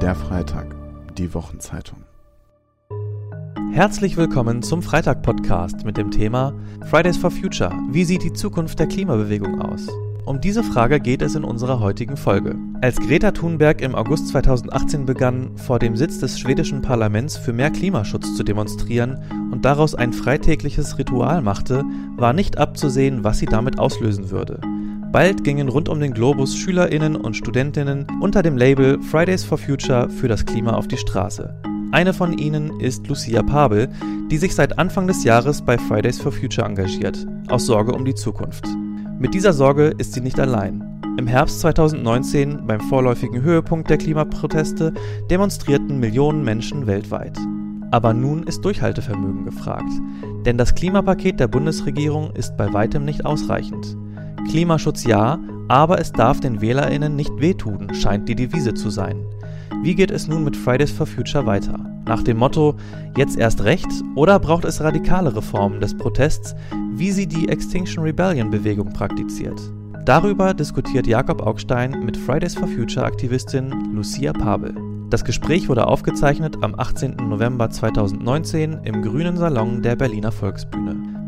Der Freitag, die Wochenzeitung. Herzlich willkommen zum Freitag-Podcast mit dem Thema Fridays for Future. Wie sieht die Zukunft der Klimabewegung aus? Um diese Frage geht es in unserer heutigen Folge. Als Greta Thunberg im August 2018 begann, vor dem Sitz des schwedischen Parlaments für mehr Klimaschutz zu demonstrieren und daraus ein freitägliches Ritual machte, war nicht abzusehen, was sie damit auslösen würde. Bald gingen rund um den Globus Schülerinnen und Studentinnen unter dem Label Fridays for Future für das Klima auf die Straße. Eine von ihnen ist Lucia Pabel, die sich seit Anfang des Jahres bei Fridays for Future engagiert, aus Sorge um die Zukunft. Mit dieser Sorge ist sie nicht allein. Im Herbst 2019, beim vorläufigen Höhepunkt der Klimaproteste, demonstrierten Millionen Menschen weltweit. Aber nun ist Durchhaltevermögen gefragt, denn das Klimapaket der Bundesregierung ist bei weitem nicht ausreichend. Klimaschutz ja, aber es darf den Wählerinnen nicht wehtun, scheint die Devise zu sein. Wie geht es nun mit Fridays for Future weiter? Nach dem Motto jetzt erst recht oder braucht es radikale Reformen des Protests, wie sie die Extinction Rebellion Bewegung praktiziert? Darüber diskutiert Jakob Augstein mit Fridays for Future Aktivistin Lucia Pabel. Das Gespräch wurde aufgezeichnet am 18. November 2019 im Grünen Salon der Berliner Volksbühne.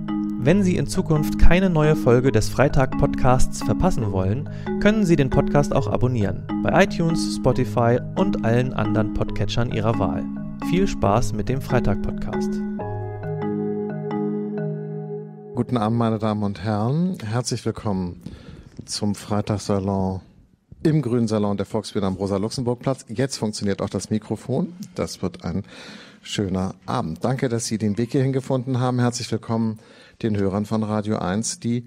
Wenn Sie in Zukunft keine neue Folge des Freitag-Podcasts verpassen wollen, können Sie den Podcast auch abonnieren bei iTunes, Spotify und allen anderen Podcatchern Ihrer Wahl. Viel Spaß mit dem Freitag-Podcast. Guten Abend, meine Damen und Herren. Herzlich willkommen zum Freitagssalon im Grünen Salon der Volksbühne am Rosa-Luxemburg-Platz. Jetzt funktioniert auch das Mikrofon. Das wird ein schöner Abend. Danke, dass Sie den Weg hierhin gefunden haben. Herzlich willkommen den Hörern von Radio 1, die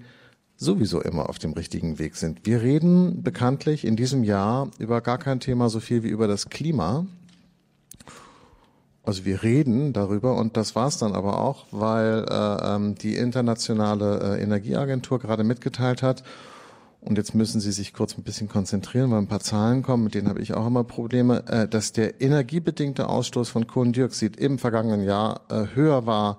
sowieso immer auf dem richtigen Weg sind. Wir reden bekanntlich in diesem Jahr über gar kein Thema so viel wie über das Klima. Also wir reden darüber und das war's dann aber auch, weil äh, ähm, die internationale äh, Energieagentur gerade mitgeteilt hat, und jetzt müssen Sie sich kurz ein bisschen konzentrieren, weil ein paar Zahlen kommen, mit denen habe ich auch immer Probleme, äh, dass der energiebedingte Ausstoß von Kohlendioxid im vergangenen Jahr äh, höher war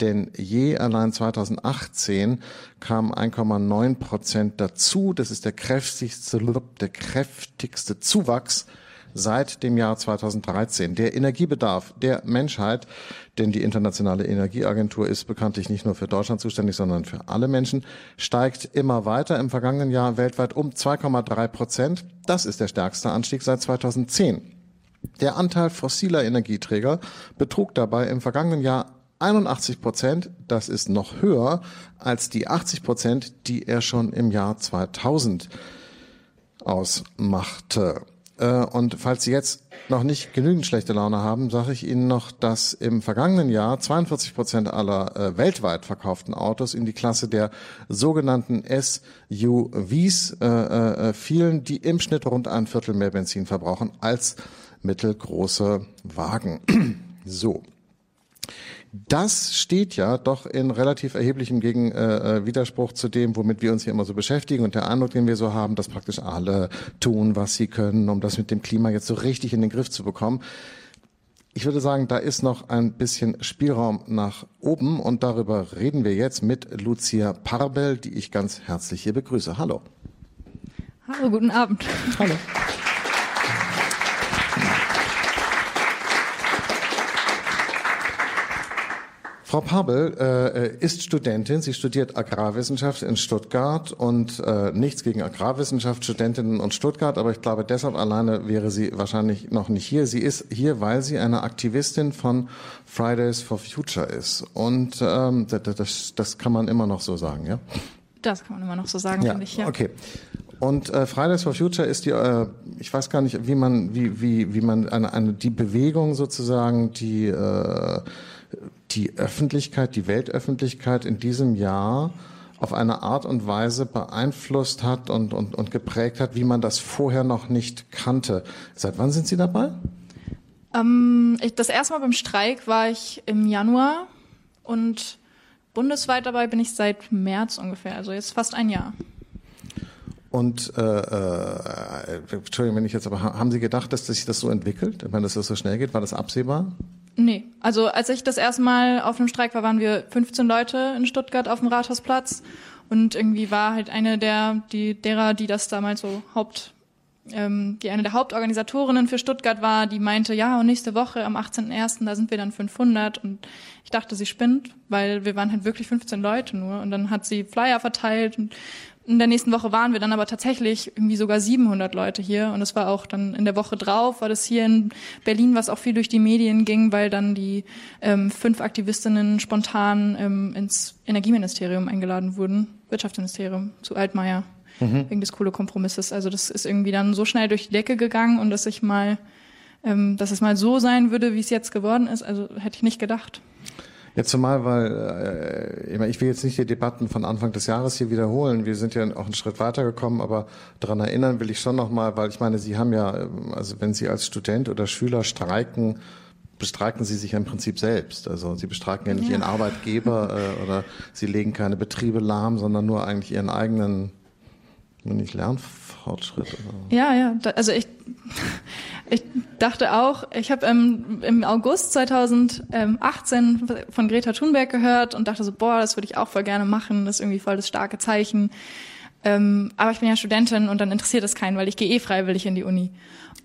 denn je allein 2018 kam 1,9 Prozent dazu. Das ist der kräftigste, der kräftigste Zuwachs seit dem Jahr 2013. Der Energiebedarf der Menschheit, denn die Internationale Energieagentur ist bekanntlich nicht nur für Deutschland zuständig, sondern für alle Menschen, steigt immer weiter. Im vergangenen Jahr weltweit um 2,3 Prozent. Das ist der stärkste Anstieg seit 2010. Der Anteil fossiler Energieträger betrug dabei im vergangenen Jahr 81 Prozent, das ist noch höher als die 80 Prozent, die er schon im Jahr 2000 ausmachte. Äh, und falls Sie jetzt noch nicht genügend schlechte Laune haben, sage ich Ihnen noch, dass im vergangenen Jahr 42 Prozent aller äh, weltweit verkauften Autos in die Klasse der sogenannten SUVs äh, äh, fielen, die im Schnitt rund ein Viertel mehr Benzin verbrauchen als mittelgroße Wagen. so. Das steht ja doch in relativ erheblichem Gegen, äh, äh, Widerspruch zu dem, womit wir uns hier immer so beschäftigen und der Eindruck, den wir so haben, dass praktisch alle tun, was sie können, um das mit dem Klima jetzt so richtig in den Griff zu bekommen. Ich würde sagen, da ist noch ein bisschen Spielraum nach oben und darüber reden wir jetzt mit Lucia Parbel, die ich ganz herzlich hier begrüße. Hallo. Hallo, guten Abend. Hallo. Frau Pabel äh, äh, ist Studentin. Sie studiert Agrarwissenschaft in Stuttgart und äh, nichts gegen Agrarwissenschaft, Studentinnen und Stuttgart, aber ich glaube, deshalb alleine wäre sie wahrscheinlich noch nicht hier. Sie ist hier, weil sie eine Aktivistin von Fridays for Future ist. Und ähm, das, das, das kann man immer noch so sagen, ja? Das kann man immer noch so sagen, ja, finde ich, ja. Okay. Und äh, Fridays for Future ist die, äh, ich weiß gar nicht, wie man, wie, wie, wie man eine, eine die Bewegung sozusagen, die äh, die Öffentlichkeit, die Weltöffentlichkeit in diesem Jahr auf eine Art und Weise beeinflusst hat und, und, und geprägt hat, wie man das vorher noch nicht kannte. Seit wann sind Sie dabei? Ähm, ich, das erste Mal beim Streik war ich im Januar und bundesweit dabei bin ich seit März ungefähr, also jetzt fast ein Jahr. Und äh, äh, Entschuldigung, wenn ich jetzt aber haben Sie gedacht, dass sich das so entwickelt? Ich meine, dass das so schnell geht? War das absehbar? Nee, also als ich das erste Mal auf einem Streik war, waren wir 15 Leute in Stuttgart auf dem Rathausplatz. Und irgendwie war halt eine der die derer, die das damals so Haupt ähm, die eine der Hauptorganisatorinnen für Stuttgart war, die meinte, ja, und nächste Woche am 18.01., da sind wir dann 500. Und ich dachte, sie spinnt, weil wir waren halt wirklich 15 Leute nur. Und dann hat sie Flyer verteilt und in der nächsten Woche waren wir dann aber tatsächlich irgendwie sogar 700 Leute hier und es war auch dann in der Woche drauf, war das hier in Berlin, was auch viel durch die Medien ging, weil dann die ähm, fünf Aktivistinnen spontan ähm, ins Energieministerium eingeladen wurden, Wirtschaftsministerium zu Altmaier mhm. wegen des Kohlekompromisses. Also das ist irgendwie dann so schnell durch die Decke gegangen und dass ich mal, ähm, dass es mal so sein würde, wie es jetzt geworden ist, also hätte ich nicht gedacht. Jetzt zumal, weil äh, ich will jetzt nicht die Debatten von Anfang des Jahres hier wiederholen. Wir sind ja auch einen Schritt weitergekommen, aber daran erinnern will ich schon nochmal, weil ich meine, Sie haben ja, also wenn Sie als Student oder Schüler streiken, bestreiken Sie sich im Prinzip selbst. Also Sie bestreiken ja nicht ja. Ihren Arbeitgeber äh, oder Sie legen keine Betriebe lahm, sondern nur eigentlich Ihren eigenen nicht Lernfortschritt. Oder? Ja, ja. Also ich, ich dachte auch, ich habe ähm, im August 2018 von Greta Thunberg gehört und dachte so, boah, das würde ich auch voll gerne machen. Das ist irgendwie voll das starke Zeichen. Ähm, aber ich bin ja Studentin und dann interessiert es keinen, weil ich gehe eh freiwillig in die Uni.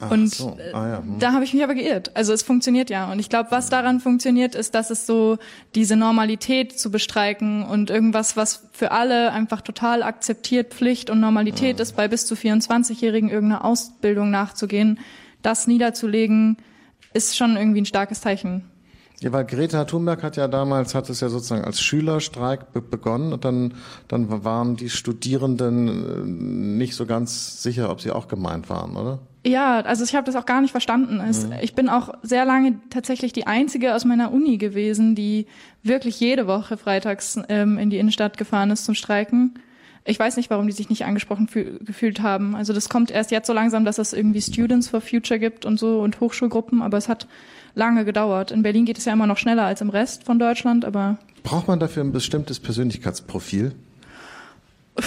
Ach und so. ah, ja. hm. da habe ich mich aber geirrt. Also es funktioniert ja. Und ich glaube, was daran funktioniert, ist, dass es so diese Normalität zu bestreiken und irgendwas, was für alle einfach total akzeptiert Pflicht und Normalität mhm. ist, bei bis zu 24-Jährigen irgendeine Ausbildung nachzugehen, das niederzulegen, ist schon irgendwie ein starkes Zeichen. Ja, weil Greta Thunberg hat ja damals, hat es ja sozusagen als Schülerstreik be begonnen und dann, dann waren die Studierenden äh, nicht so ganz sicher, ob sie auch gemeint waren, oder? Ja, also ich habe das auch gar nicht verstanden. Mhm. Ich bin auch sehr lange tatsächlich die einzige aus meiner Uni gewesen, die wirklich jede Woche freitags ähm, in die Innenstadt gefahren ist zum Streiken. Ich weiß nicht, warum die sich nicht angesprochen gefühlt haben. Also das kommt erst jetzt so langsam, dass es irgendwie Students for Future gibt und so und Hochschulgruppen, aber es hat lange gedauert. In Berlin geht es ja immer noch schneller als im Rest von Deutschland, aber. Braucht man dafür ein bestimmtes Persönlichkeitsprofil?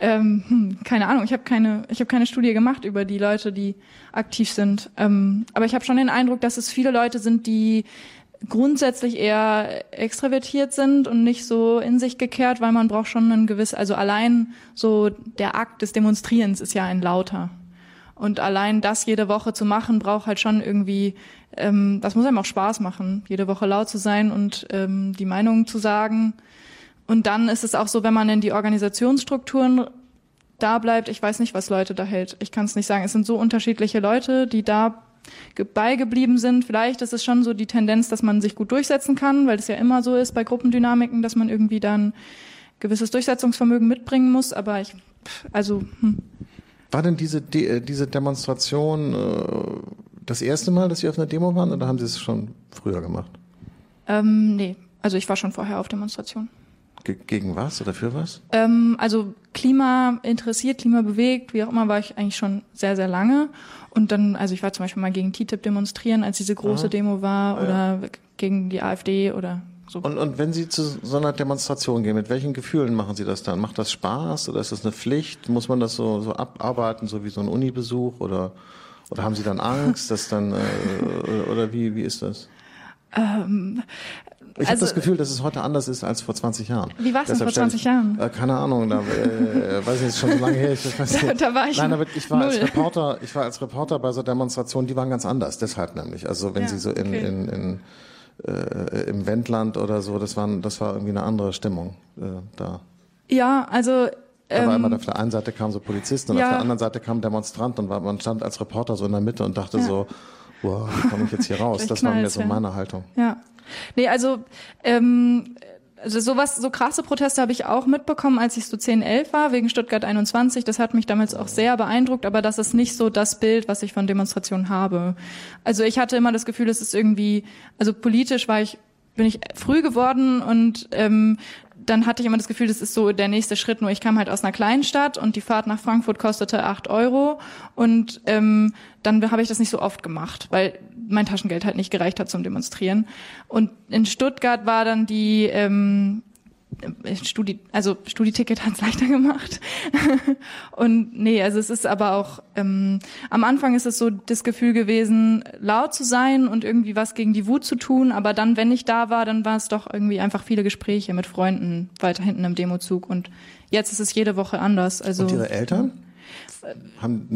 ähm, hm, keine Ahnung, ich habe keine, ich habe keine Studie gemacht über die Leute, die aktiv sind. Ähm, aber ich habe schon den Eindruck, dass es viele Leute sind, die grundsätzlich eher extravertiert sind und nicht so in sich gekehrt, weil man braucht schon ein gewiss, also allein so der Akt des Demonstrierens ist ja ein lauter. Und allein das jede Woche zu machen, braucht halt schon irgendwie, ähm, das muss einem auch Spaß machen, jede Woche laut zu sein und ähm, die Meinung zu sagen. Und dann ist es auch so, wenn man in die Organisationsstrukturen da bleibt, ich weiß nicht, was Leute da hält. Ich kann es nicht sagen. Es sind so unterschiedliche Leute, die da beigeblieben sind. Vielleicht ist es schon so die Tendenz, dass man sich gut durchsetzen kann, weil es ja immer so ist bei Gruppendynamiken, dass man irgendwie dann gewisses Durchsetzungsvermögen mitbringen muss. Aber ich, also. Hm. War denn diese, De diese Demonstration äh, das erste Mal, dass Sie auf einer Demo waren oder haben Sie es schon früher gemacht? Ähm, nee, also ich war schon vorher auf Demonstrationen gegen was oder für was? Ähm, also Klima interessiert, Klima bewegt, wie auch immer, war ich eigentlich schon sehr, sehr lange. Und dann, also ich war zum Beispiel mal gegen TTIP demonstrieren, als diese große Aha. Demo war, ah, oder ja. gegen die AfD oder so. Und, und wenn Sie zu so einer Demonstration gehen, mit welchen Gefühlen machen Sie das dann? Macht das Spaß oder ist das eine Pflicht? Muss man das so, so abarbeiten, so wie so ein Unibesuch oder, oder haben Sie dann Angst, dass dann, äh, oder wie, wie ist das? Ähm, ich also, habe das Gefühl, dass es heute anders ist als vor 20 Jahren. Wie war es denn vor 20 Jahren? Äh, keine Ahnung, da äh, weiß ich jetzt schon so lange her. Ich weiß nicht. da, war ich Nein, aber ich war null. als Reporter, ich war als Reporter bei so Demonstrationen, die waren ganz anders, deshalb nämlich. Also wenn ja, sie so in, okay. in, in äh, im Wendland oder so, das waren, das war irgendwie eine andere Stimmung äh, da. Ja, also da war immer ähm, auf der einen Seite kamen so Polizisten und ja. auf der anderen Seite kamen Demonstranten und man stand als Reporter so in der Mitte und dachte ja. so, wow, wie komme ich jetzt hier raus? das war mir so meine Haltung. Ja. Nee, also ähm, also sowas, so krasse Proteste habe ich auch mitbekommen, als ich so 10, 11 war, wegen Stuttgart 21. Das hat mich damals auch sehr beeindruckt, aber das ist nicht so das Bild, was ich von Demonstrationen habe. Also ich hatte immer das Gefühl, es ist irgendwie, also politisch war ich, bin ich früh geworden und ähm, dann hatte ich immer das Gefühl, das ist so der nächste Schritt. Nur ich kam halt aus einer kleinen Stadt und die Fahrt nach Frankfurt kostete acht Euro. Und ähm, dann habe ich das nicht so oft gemacht, weil mein Taschengeld halt nicht gereicht hat zum Demonstrieren. Und in Stuttgart war dann die ähm, Studi also Studieticket hat's leichter gemacht. und nee, also es ist aber auch ähm, am Anfang ist es so das Gefühl gewesen, laut zu sein und irgendwie was gegen die Wut zu tun. Aber dann, wenn ich da war, dann war es doch irgendwie einfach viele Gespräche mit Freunden weiter hinten im Demozug. Und jetzt ist es jede Woche anders. Also und Ihre Eltern? Haben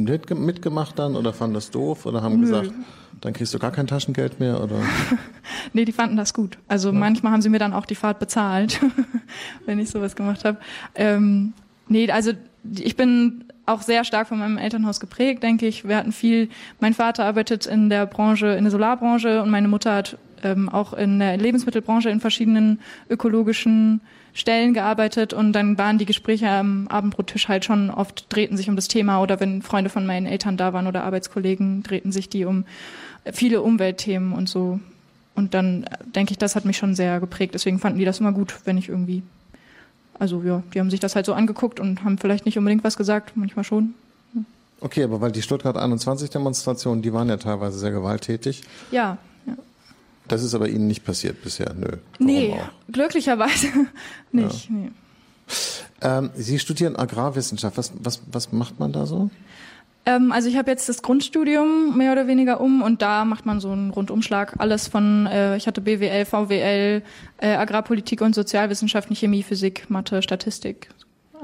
mitgemacht dann oder fanden das doof oder haben Nö. gesagt, dann kriegst du gar kein Taschengeld mehr oder? nee, die fanden das gut. Also ja. manchmal haben sie mir dann auch die Fahrt bezahlt, wenn ich sowas gemacht habe. Ähm, nee, also ich bin auch sehr stark von meinem Elternhaus geprägt, denke ich. Wir hatten viel, mein Vater arbeitet in der Branche, in der Solarbranche und meine Mutter hat ähm, auch in der Lebensmittelbranche in verschiedenen ökologischen Stellen gearbeitet und dann waren die Gespräche am Abendbrottisch halt schon oft drehten sich um das Thema oder wenn Freunde von meinen Eltern da waren oder Arbeitskollegen, drehten sich die um viele Umweltthemen und so. Und dann denke ich, das hat mich schon sehr geprägt. Deswegen fanden die das immer gut, wenn ich irgendwie, also ja, die haben sich das halt so angeguckt und haben vielleicht nicht unbedingt was gesagt, manchmal schon. Okay, aber weil die Stuttgart 21 Demonstrationen, die waren ja teilweise sehr gewalttätig. Ja. Das ist aber Ihnen nicht passiert bisher, nö. Warum nee, auch? glücklicherweise nicht. Ja. Nee. Ähm, Sie studieren Agrarwissenschaft. Was, was, was macht man da so? Ähm, also ich habe jetzt das Grundstudium mehr oder weniger um und da macht man so einen Rundumschlag. Alles von, äh, ich hatte BWL, VWL, äh, Agrarpolitik und Sozialwissenschaften, Chemie, Physik, Mathe, Statistik.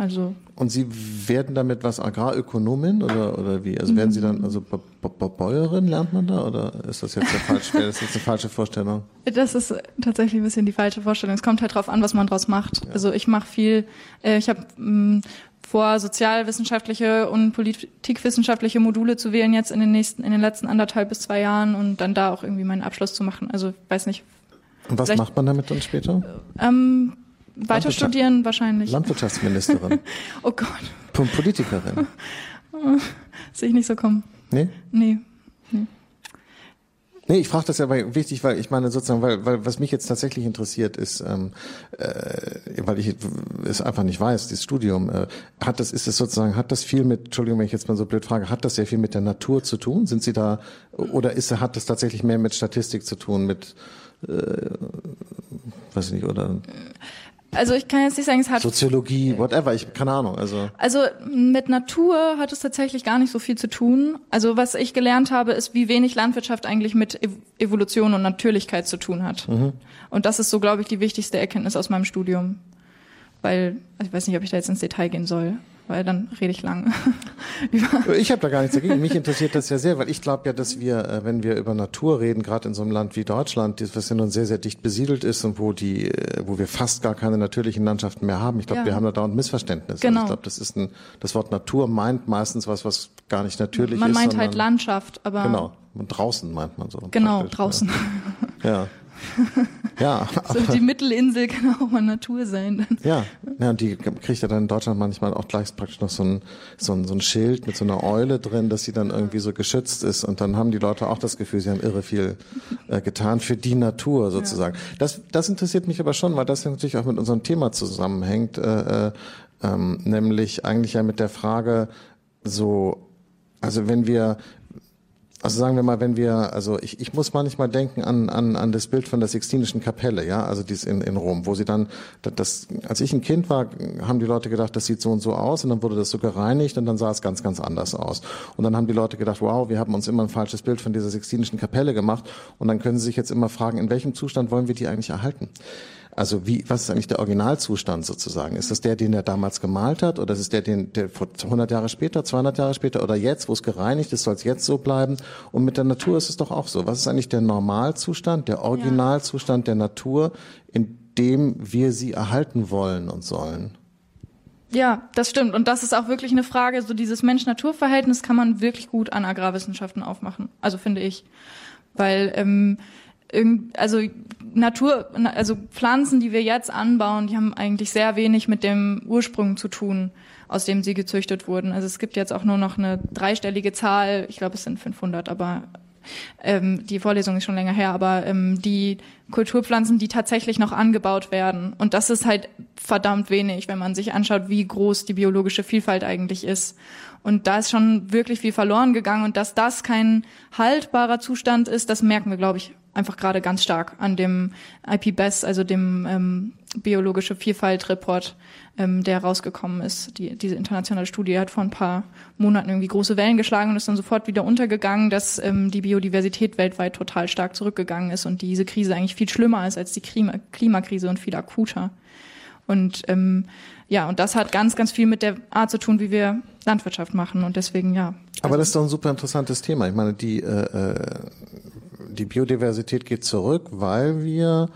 Also und Sie werden damit was Agrarökonomin oder oder wie? Also werden Sie dann also Bäuerin lernt man da oder ist das jetzt der falsche, das jetzt eine falsche Vorstellung? Das ist tatsächlich ein bisschen die falsche Vorstellung. Es kommt halt drauf an, was man draus macht. Ja. Also ich mache viel. Äh, ich habe mm, vor, sozialwissenschaftliche und politikwissenschaftliche Module zu wählen jetzt in den nächsten, in den letzten anderthalb bis zwei Jahren und dann da auch irgendwie meinen Abschluss zu machen. Also weiß nicht. Und was macht man damit dann später? Ähm, weiter studieren wahrscheinlich. Landwirtschaftsministerin. oh Gott. Politikerin. Sehe ich nicht so kommen. Nee? Nee. nee. Nee, ich frage das ja weil, wichtig, weil ich meine sozusagen, weil, weil was mich jetzt tatsächlich interessiert ist, ähm, äh, weil ich es einfach nicht weiß, dieses Studium, äh, hat das, ist es sozusagen, hat das viel mit, Entschuldigung, wenn ich jetzt mal so blöd frage, hat das sehr viel mit der Natur zu tun? Sind Sie da, oder ist, hat das tatsächlich mehr mit Statistik zu tun, mit, äh, weiß ich nicht, oder? Also ich kann jetzt nicht sagen, es hat Soziologie, whatever, ich keine Ahnung. Also also mit Natur hat es tatsächlich gar nicht so viel zu tun. Also was ich gelernt habe, ist, wie wenig Landwirtschaft eigentlich mit Evolution und Natürlichkeit zu tun hat. Mhm. Und das ist so, glaube ich, die wichtigste Erkenntnis aus meinem Studium, weil also ich weiß nicht, ob ich da jetzt ins Detail gehen soll weil dann rede ich lang. ich habe da gar nichts dagegen. Mich interessiert das ja sehr, weil ich glaube ja, dass wir, äh, wenn wir über Natur reden, gerade in so einem Land wie Deutschland, das ja nun sehr, sehr dicht besiedelt ist und wo die, äh, wo wir fast gar keine natürlichen Landschaften mehr haben. Ich glaube, ja. wir haben da dauernd Missverständnisse. Genau. Also ich glaube, das ist ein, das Wort Natur meint meistens was, was gar nicht natürlich man ist. Man meint halt Landschaft, aber. Genau. Und draußen meint man so. Genau, draußen. ja. ja. Ja. so die Mittelinsel kann auch mal Natur sein. Dann. Ja, ja, und die kriegt ja dann in Deutschland manchmal auch gleich praktisch noch so ein, so ein, so ein Schild mit so einer Eule drin, dass sie dann irgendwie so geschützt ist. Und dann haben die Leute auch das Gefühl, sie haben irre viel äh, getan für die Natur sozusagen. Ja. Das, das interessiert mich aber schon, weil das natürlich auch mit unserem Thema zusammenhängt, äh, äh, ähm, nämlich eigentlich ja mit der Frage so, also wenn wir also sagen wir mal, wenn wir, also ich, ich muss manchmal denken an, an, an das Bild von der Sixtinischen Kapelle, ja, also dies in, in Rom, wo sie dann, das, als ich ein Kind war, haben die Leute gedacht, das sieht so und so aus und dann wurde das so gereinigt und dann sah es ganz, ganz anders aus. Und dann haben die Leute gedacht, wow, wir haben uns immer ein falsches Bild von dieser Sixtinischen Kapelle gemacht und dann können sie sich jetzt immer fragen, in welchem Zustand wollen wir die eigentlich erhalten? Also wie, was ist eigentlich der Originalzustand sozusagen? Ist das der, den er damals gemalt hat, oder ist es der, den, der vor 100 Jahre später, 200 Jahre später, oder jetzt, wo es gereinigt ist, soll es jetzt so bleiben? Und mit der Natur ist es doch auch so. Was ist eigentlich der Normalzustand, der Originalzustand der Natur, in dem wir sie erhalten wollen und sollen? Ja, das stimmt. Und das ist auch wirklich eine Frage, so dieses Mensch-Natur-Verhältnis kann man wirklich gut an Agrarwissenschaften aufmachen. Also finde ich. Weil ähm, also Natur, also Pflanzen, die wir jetzt anbauen, die haben eigentlich sehr wenig mit dem Ursprung zu tun, aus dem sie gezüchtet wurden. Also es gibt jetzt auch nur noch eine dreistellige Zahl, ich glaube es sind 500, aber ähm, die Vorlesung ist schon länger her, aber ähm, die Kulturpflanzen, die tatsächlich noch angebaut werden. Und das ist halt verdammt wenig, wenn man sich anschaut, wie groß die biologische Vielfalt eigentlich ist. Und da ist schon wirklich viel verloren gegangen. Und dass das kein haltbarer Zustand ist, das merken wir, glaube ich, einfach gerade ganz stark an dem IPBES, also dem ähm, biologische Vielfalt-Report, ähm, der rausgekommen ist. Die, diese internationale Studie hat vor ein paar Monaten irgendwie große Wellen geschlagen und ist dann sofort wieder untergegangen, dass ähm, die Biodiversität weltweit total stark zurückgegangen ist und diese Krise eigentlich viel schlimmer ist als die Klima Klimakrise und viel akuter. Und ähm, ja, und das hat ganz, ganz viel mit der Art zu tun, wie wir Landwirtschaft machen und deswegen ja. Aber das ist doch ein super interessantes Thema. Ich meine, die, äh, äh die Biodiversität geht zurück, weil wir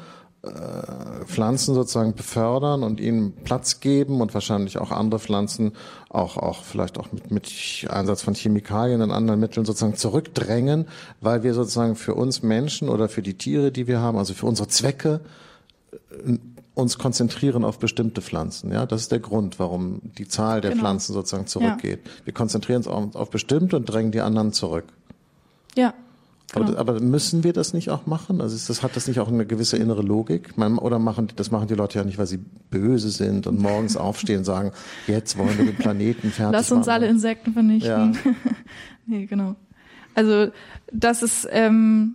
äh, Pflanzen sozusagen befördern und ihnen Platz geben und wahrscheinlich auch andere Pflanzen auch auch vielleicht auch mit, mit Einsatz von Chemikalien und anderen Mitteln sozusagen zurückdrängen, weil wir sozusagen für uns Menschen oder für die Tiere, die wir haben, also für unsere Zwecke äh, uns konzentrieren auf bestimmte Pflanzen. Ja, das ist der Grund, warum die Zahl der genau. Pflanzen sozusagen zurückgeht. Ja. Wir konzentrieren uns auf, auf bestimmte und drängen die anderen zurück. Ja, genau. aber, müssen wir das nicht auch machen? Also das, hat das nicht auch eine gewisse innere Logik? Man, oder machen das machen die Leute ja nicht, weil sie böse sind und morgens aufstehen und sagen, jetzt wollen wir den Planeten fertig Lass uns machen. alle Insekten vernichten. Ja. nee, genau. Also das ist ähm,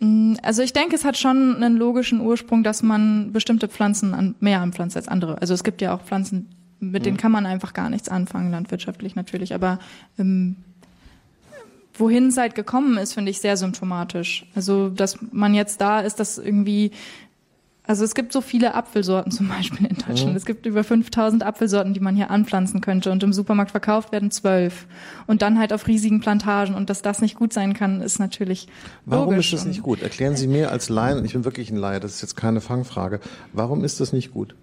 mm, also ich denke, es hat schon einen logischen Ursprung, dass man bestimmte Pflanzen an, mehr anpflanzt als andere. Also es gibt ja auch Pflanzen, mit denen mhm. kann man einfach gar nichts anfangen, landwirtschaftlich natürlich, aber ähm, wohin es halt gekommen ist, finde ich sehr symptomatisch. Also, dass man jetzt da ist, dass irgendwie, also es gibt so viele Apfelsorten zum Beispiel in Deutschland. Mhm. Es gibt über 5000 Apfelsorten, die man hier anpflanzen könnte und im Supermarkt verkauft werden zwölf. Und dann halt auf riesigen Plantagen und dass das nicht gut sein kann, ist natürlich Warum ist das nicht gut? Erklären Sie mir als Laien, ich bin wirklich ein Laie, das ist jetzt keine Fangfrage. Warum ist das nicht gut?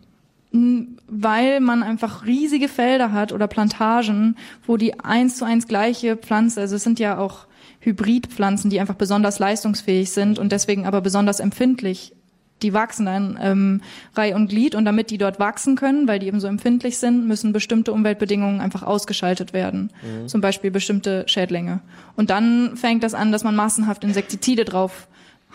Weil man einfach riesige Felder hat oder Plantagen, wo die eins zu eins gleiche Pflanze, also es sind ja auch Hybridpflanzen, die einfach besonders leistungsfähig sind und deswegen aber besonders empfindlich. Die wachsen dann ähm, Reih und Glied und damit die dort wachsen können, weil die eben so empfindlich sind, müssen bestimmte Umweltbedingungen einfach ausgeschaltet werden. Mhm. Zum Beispiel bestimmte Schädlinge. Und dann fängt das an, dass man massenhaft Insektizide drauf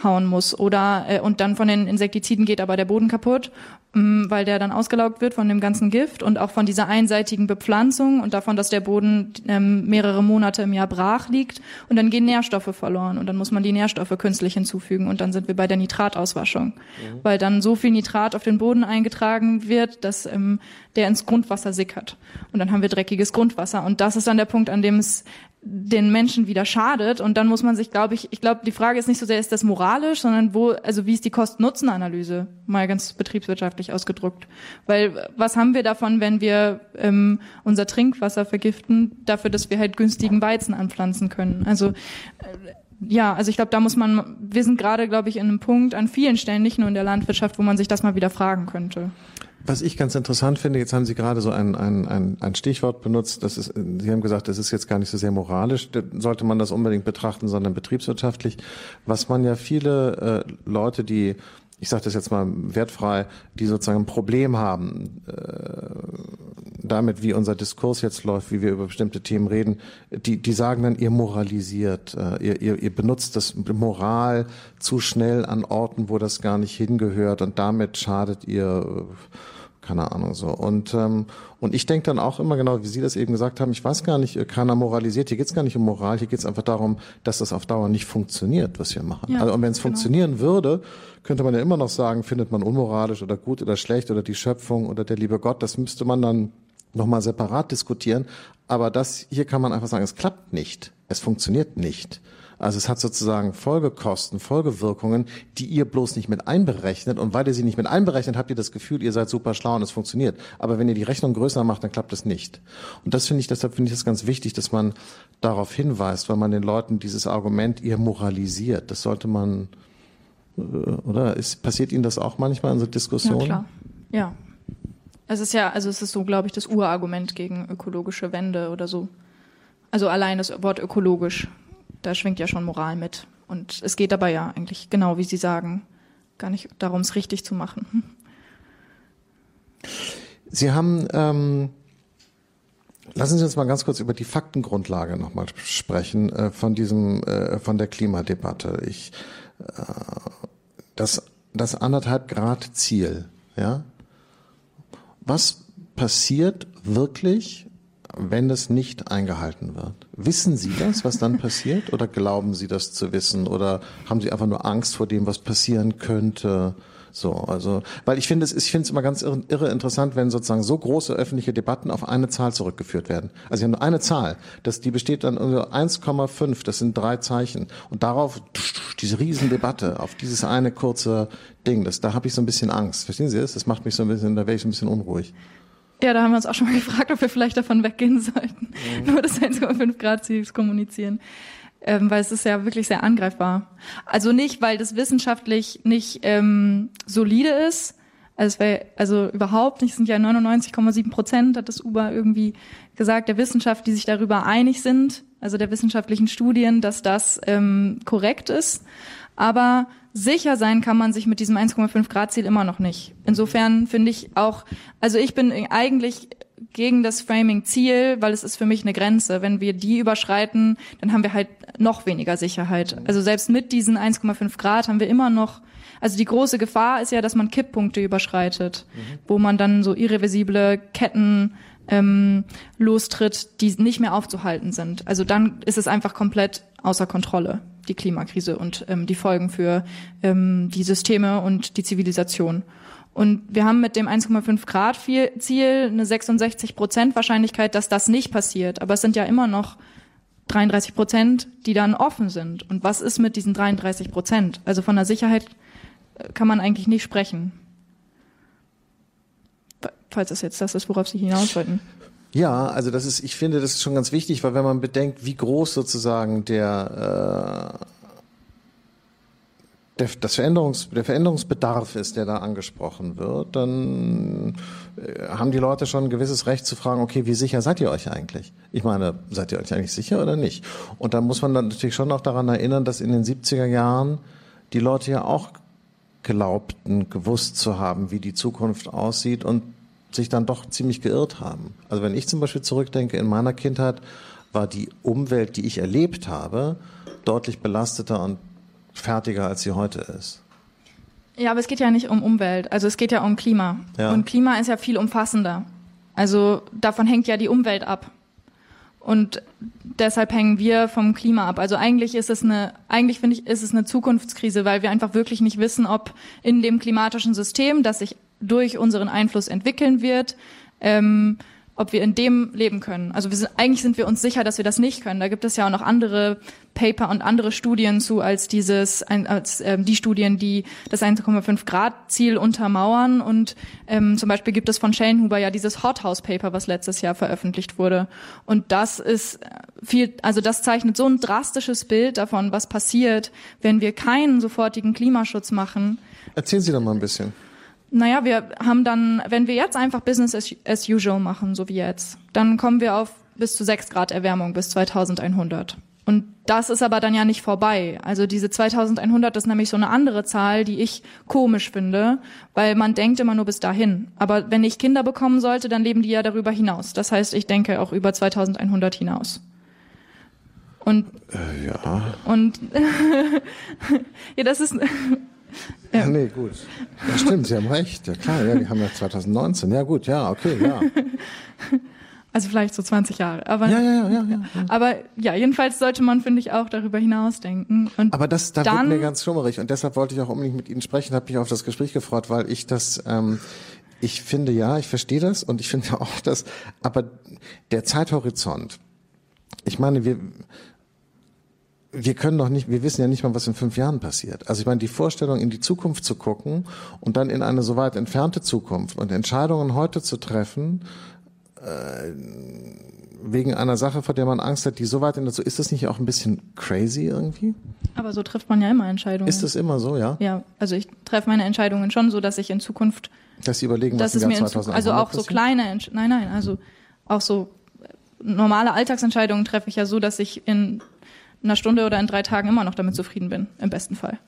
hauen muss. Oder äh, und dann von den Insektiziden geht aber der Boden kaputt, mh, mm, weil der dann ausgelaugt wird von dem ganzen Gift und auch von dieser einseitigen Bepflanzung und davon, dass der Boden ähm, mehrere Monate im Jahr brach liegt. Und dann gehen Nährstoffe verloren und dann muss man die Nährstoffe künstlich hinzufügen und dann sind wir bei der Nitratauswaschung, mhm. weil dann so viel Nitrat auf den Boden eingetragen wird, dass ähm, der ins Grundwasser sickert. Und dann haben wir dreckiges Grundwasser. Und das ist dann der Punkt, an dem es den Menschen wieder schadet. Und dann muss man sich, glaube ich, ich glaube, die Frage ist nicht so sehr, ist das moralisch, sondern wo, also wie ist die Kosten-Nutzen-Analyse, mal ganz betriebswirtschaftlich ausgedrückt. Weil was haben wir davon, wenn wir ähm, unser Trinkwasser vergiften, dafür, dass wir halt günstigen Weizen anpflanzen können? Also äh, ja, also ich glaube, da muss man, wir sind gerade, glaube ich, in einem Punkt an vielen Stellen, nicht nur in der Landwirtschaft, wo man sich das mal wieder fragen könnte. Was ich ganz interessant finde, jetzt haben Sie gerade so ein, ein, ein, ein Stichwort benutzt, das ist, Sie haben gesagt, das ist jetzt gar nicht so sehr moralisch, sollte man das unbedingt betrachten, sondern betriebswirtschaftlich. Was man ja viele äh, Leute, die, ich sage das jetzt mal wertfrei, die sozusagen ein Problem haben, äh, damit, wie unser Diskurs jetzt läuft, wie wir über bestimmte Themen reden, die, die sagen dann, ihr moralisiert, äh, ihr, ihr, ihr benutzt das Moral zu schnell an Orten, wo das gar nicht hingehört und damit schadet ihr äh, keine Ahnung so. Und, ähm, und ich denke dann auch immer genau, wie Sie das eben gesagt haben, ich weiß gar nicht, äh, keiner moralisiert, hier geht es gar nicht um Moral, hier geht es einfach darum, dass das auf Dauer nicht funktioniert, was wir machen. Ja, also, und wenn es genau. funktionieren würde, könnte man ja immer noch sagen, findet man unmoralisch oder gut oder schlecht oder die Schöpfung oder der liebe Gott, das müsste man dann nochmal separat diskutieren. Aber das hier kann man einfach sagen, es klappt nicht. Es funktioniert nicht. Also es hat sozusagen Folgekosten, Folgewirkungen, die ihr bloß nicht mit einberechnet. Und weil ihr sie nicht mit einberechnet, habt ihr das Gefühl, ihr seid super schlau und es funktioniert. Aber wenn ihr die Rechnung größer macht, dann klappt es nicht. Und das finde ich, deshalb finde ich es ganz wichtig, dass man darauf hinweist, weil man den Leuten dieses Argument, ihr moralisiert, das sollte man, äh, oder? Ist, passiert Ihnen das auch manchmal in so Diskussionen? Ja, klar. Ja. Es ist ja, also es ist so, glaube ich, das Urargument gegen ökologische Wende oder so. Also allein das Wort ökologisch da schwingt ja schon Moral mit. Und es geht dabei ja eigentlich genau, wie Sie sagen, gar nicht darum, es richtig zu machen. Sie haben, ähm, lassen Sie uns mal ganz kurz über die Faktengrundlage nochmal sprechen äh, von diesem, äh, von der Klimadebatte. Ich, äh, das, das anderthalb Grad Ziel, ja. Was passiert wirklich, wenn es nicht eingehalten wird? Wissen Sie das, was dann passiert? Oder glauben Sie das zu wissen? Oder haben Sie einfach nur Angst vor dem, was passieren könnte? So, also, weil ich finde es, ich finde es immer ganz irre, irre, interessant, wenn sozusagen so große öffentliche Debatten auf eine Zahl zurückgeführt werden. Also sie haben nur eine Zahl, das, die besteht dann 1,5, das sind drei Zeichen. Und darauf diese Riesendebatte, auf dieses eine kurze Ding, das, da habe ich so ein bisschen Angst. Verstehen Sie das? Das macht mich so ein bisschen, da werde ich so ein bisschen unruhig. Ja, da haben wir uns auch schon mal gefragt, ob wir vielleicht davon weggehen sollten, mhm. nur das 1,5 Grad Ziel zu kommunizieren. Ähm, weil es ist ja wirklich sehr angreifbar. Also nicht, weil das wissenschaftlich nicht ähm, solide ist, also, es wär, also überhaupt nicht, es sind ja 99,7 Prozent, hat das Uber irgendwie gesagt, der Wissenschaft, die sich darüber einig sind, also der wissenschaftlichen Studien, dass das ähm, korrekt ist. Aber sicher sein kann man sich mit diesem 1,5 Grad Ziel immer noch nicht. Insofern finde ich auch, also ich bin eigentlich gegen das Framing Ziel, weil es ist für mich eine Grenze. Wenn wir die überschreiten, dann haben wir halt noch weniger Sicherheit. Also selbst mit diesen 1,5 Grad haben wir immer noch, also die große Gefahr ist ja, dass man Kipppunkte überschreitet, mhm. wo man dann so irreversible Ketten ähm, lostritt, die nicht mehr aufzuhalten sind. Also dann ist es einfach komplett außer Kontrolle die Klimakrise und ähm, die Folgen für ähm, die Systeme und die Zivilisation. Und wir haben mit dem 1,5 Grad Ziel eine 66 Prozent Wahrscheinlichkeit, dass das nicht passiert. Aber es sind ja immer noch 33 Prozent, die dann offen sind. Und was ist mit diesen 33 Prozent? Also von der Sicherheit äh, kann man eigentlich nicht sprechen. Falls es jetzt das ist, worauf Sie hinaus wollten. Ja, also das ist, ich finde, das ist schon ganz wichtig, weil wenn man bedenkt, wie groß sozusagen der, äh, der, das Veränderungs, der Veränderungsbedarf ist, der da angesprochen wird, dann äh, haben die Leute schon ein gewisses Recht zu fragen, okay, wie sicher seid ihr euch eigentlich? Ich meine, seid ihr euch eigentlich sicher oder nicht? Und da muss man dann natürlich schon auch daran erinnern, dass in den 70er Jahren die Leute ja auch glaubten, gewusst zu haben, wie die Zukunft aussieht und sich dann doch ziemlich geirrt haben. Also wenn ich zum Beispiel zurückdenke, in meiner Kindheit war die Umwelt, die ich erlebt habe, deutlich belasteter und fertiger, als sie heute ist. Ja, aber es geht ja nicht um Umwelt, also es geht ja um Klima. Ja. Und Klima ist ja viel umfassender. Also davon hängt ja die Umwelt ab. Und deshalb hängen wir vom Klima ab. Also eigentlich ist es eine, eigentlich finde ich, ist es eine Zukunftskrise, weil wir einfach wirklich nicht wissen, ob in dem klimatischen System, das sich durch unseren Einfluss entwickeln wird, ähm, ob wir in dem leben können. Also wir sind, eigentlich sind wir uns sicher, dass wir das nicht können. Da gibt es ja auch noch andere Paper und andere Studien zu als dieses, als ähm, die Studien, die das 1,5 Grad Ziel untermauern. Und ähm, zum Beispiel gibt es von Schellenhuber ja dieses Hothouse Paper, was letztes Jahr veröffentlicht wurde. Und das ist viel, also das zeichnet so ein drastisches Bild davon, was passiert, wenn wir keinen sofortigen Klimaschutz machen. Erzählen Sie doch mal ein bisschen. Naja, wir haben dann, wenn wir jetzt einfach Business as, as usual machen, so wie jetzt, dann kommen wir auf bis zu 6 Grad Erwärmung bis 2100. Und das ist aber dann ja nicht vorbei. Also diese 2100 ist nämlich so eine andere Zahl, die ich komisch finde, weil man denkt immer nur bis dahin. Aber wenn ich Kinder bekommen sollte, dann leben die ja darüber hinaus. Das heißt, ich denke auch über 2100 hinaus. Und äh, ja. Und ja, das ist ja. Nee, gut. Ja, stimmt, Sie haben recht. Ja, klar, ja, wir haben ja 2019. Ja, gut, ja, okay, ja. Also vielleicht so 20 Jahre. Aber, ja, ja, ja, ja, ja. Aber ja, jedenfalls sollte man, finde ich, auch darüber hinausdenken. Und aber das, da dann, wird mir ganz schummerig. Und deshalb wollte ich auch unbedingt mit Ihnen sprechen, habe mich auf das Gespräch gefreut, weil ich das, ähm, ich finde ja, ich verstehe das und ich finde auch das, aber der Zeithorizont, ich meine, wir, wir können doch nicht, wir wissen ja nicht mal, was in fünf Jahren passiert. Also ich meine, die Vorstellung, in die Zukunft zu gucken und dann in eine so weit entfernte Zukunft und Entscheidungen heute zu treffen, äh, wegen einer Sache, vor der man Angst hat, die so weit in dazu, ist das nicht auch ein bisschen crazy irgendwie? Aber so trifft man ja immer Entscheidungen. Ist das immer so, ja? Ja, also ich treffe meine Entscheidungen schon so, dass ich in Zukunft, dass sie überlegen, was im Jahr 2000 Also auch so kleine, Entsch nein, nein, also auch so normale Alltagsentscheidungen treffe ich ja so, dass ich in einer Stunde oder in drei Tagen immer noch damit zufrieden bin, im besten Fall.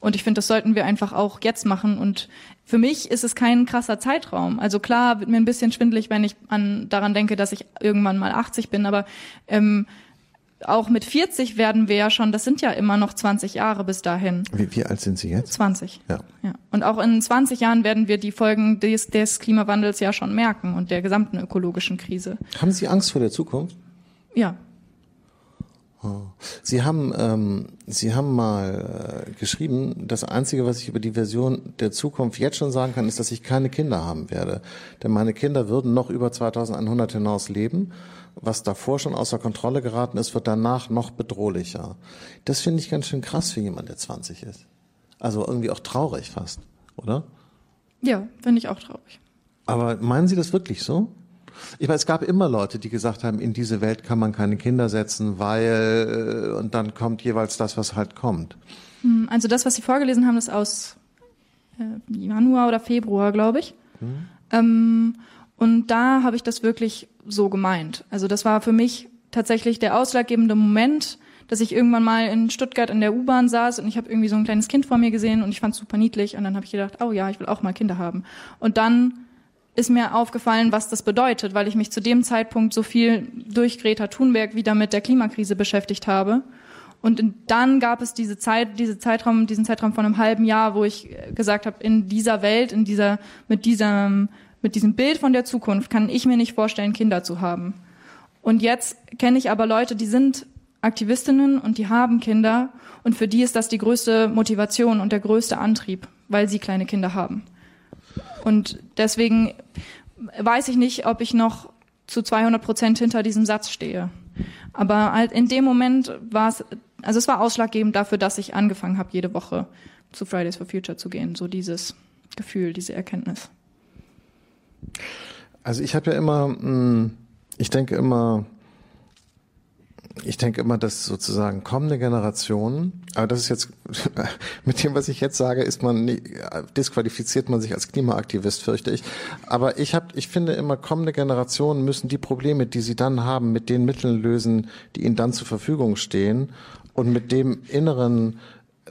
Und ich finde, das sollten wir einfach auch jetzt machen. Und für mich ist es kein krasser Zeitraum. Also klar wird mir ein bisschen schwindelig, wenn ich an, daran denke, dass ich irgendwann mal 80 bin, aber ähm, auch mit 40 werden wir ja schon, das sind ja immer noch 20 Jahre bis dahin. Wie, wie alt sind Sie jetzt? 20. Ja. ja. Und auch in 20 Jahren werden wir die Folgen des, des Klimawandels ja schon merken und der gesamten ökologischen Krise. Haben Sie Angst vor der Zukunft? Ja, Sie haben, ähm, Sie haben mal äh, geschrieben, das Einzige, was ich über die Version der Zukunft jetzt schon sagen kann, ist, dass ich keine Kinder haben werde. Denn meine Kinder würden noch über 2100 hinaus leben. Was davor schon außer Kontrolle geraten ist, wird danach noch bedrohlicher. Das finde ich ganz schön krass für jemand, der 20 ist. Also irgendwie auch traurig fast, oder? Ja, finde ich auch traurig. Aber meinen Sie das wirklich so? Ich meine, es gab immer Leute, die gesagt haben, in diese Welt kann man keine Kinder setzen, weil und dann kommt jeweils das, was halt kommt. Hm, also das, was Sie vorgelesen haben, ist aus äh, Januar oder Februar, glaube ich. Hm. Ähm, und da habe ich das wirklich so gemeint. Also das war für mich tatsächlich der ausschlaggebende Moment, dass ich irgendwann mal in Stuttgart in der U-Bahn saß und ich habe irgendwie so ein kleines Kind vor mir gesehen und ich fand es super niedlich und dann habe ich gedacht, oh ja, ich will auch mal Kinder haben. Und dann ist mir aufgefallen, was das bedeutet, weil ich mich zu dem Zeitpunkt so viel durch Greta Thunberg wieder mit der Klimakrise beschäftigt habe. Und dann gab es diese Zeit, diese Zeitraum, diesen Zeitraum von einem halben Jahr, wo ich gesagt habe, in dieser Welt, in dieser, mit diesem, mit diesem Bild von der Zukunft kann ich mir nicht vorstellen, Kinder zu haben. Und jetzt kenne ich aber Leute, die sind Aktivistinnen und die haben Kinder und für die ist das die größte Motivation und der größte Antrieb, weil sie kleine Kinder haben. Und deswegen weiß ich nicht, ob ich noch zu 200 Prozent hinter diesem Satz stehe. Aber halt in dem Moment war es, also es war ausschlaggebend dafür, dass ich angefangen habe, jede Woche zu Fridays for Future zu gehen. So dieses Gefühl, diese Erkenntnis. Also ich habe ja immer, hm, ich denke immer, ich denke immer, dass sozusagen kommende Generationen, aber das ist jetzt, mit dem, was ich jetzt sage, ist man nicht, disqualifiziert man sich als Klimaaktivist, fürchte ich. Aber ich habe, ich finde immer, kommende Generationen müssen die Probleme, die sie dann haben, mit den Mitteln lösen, die ihnen dann zur Verfügung stehen und mit dem inneren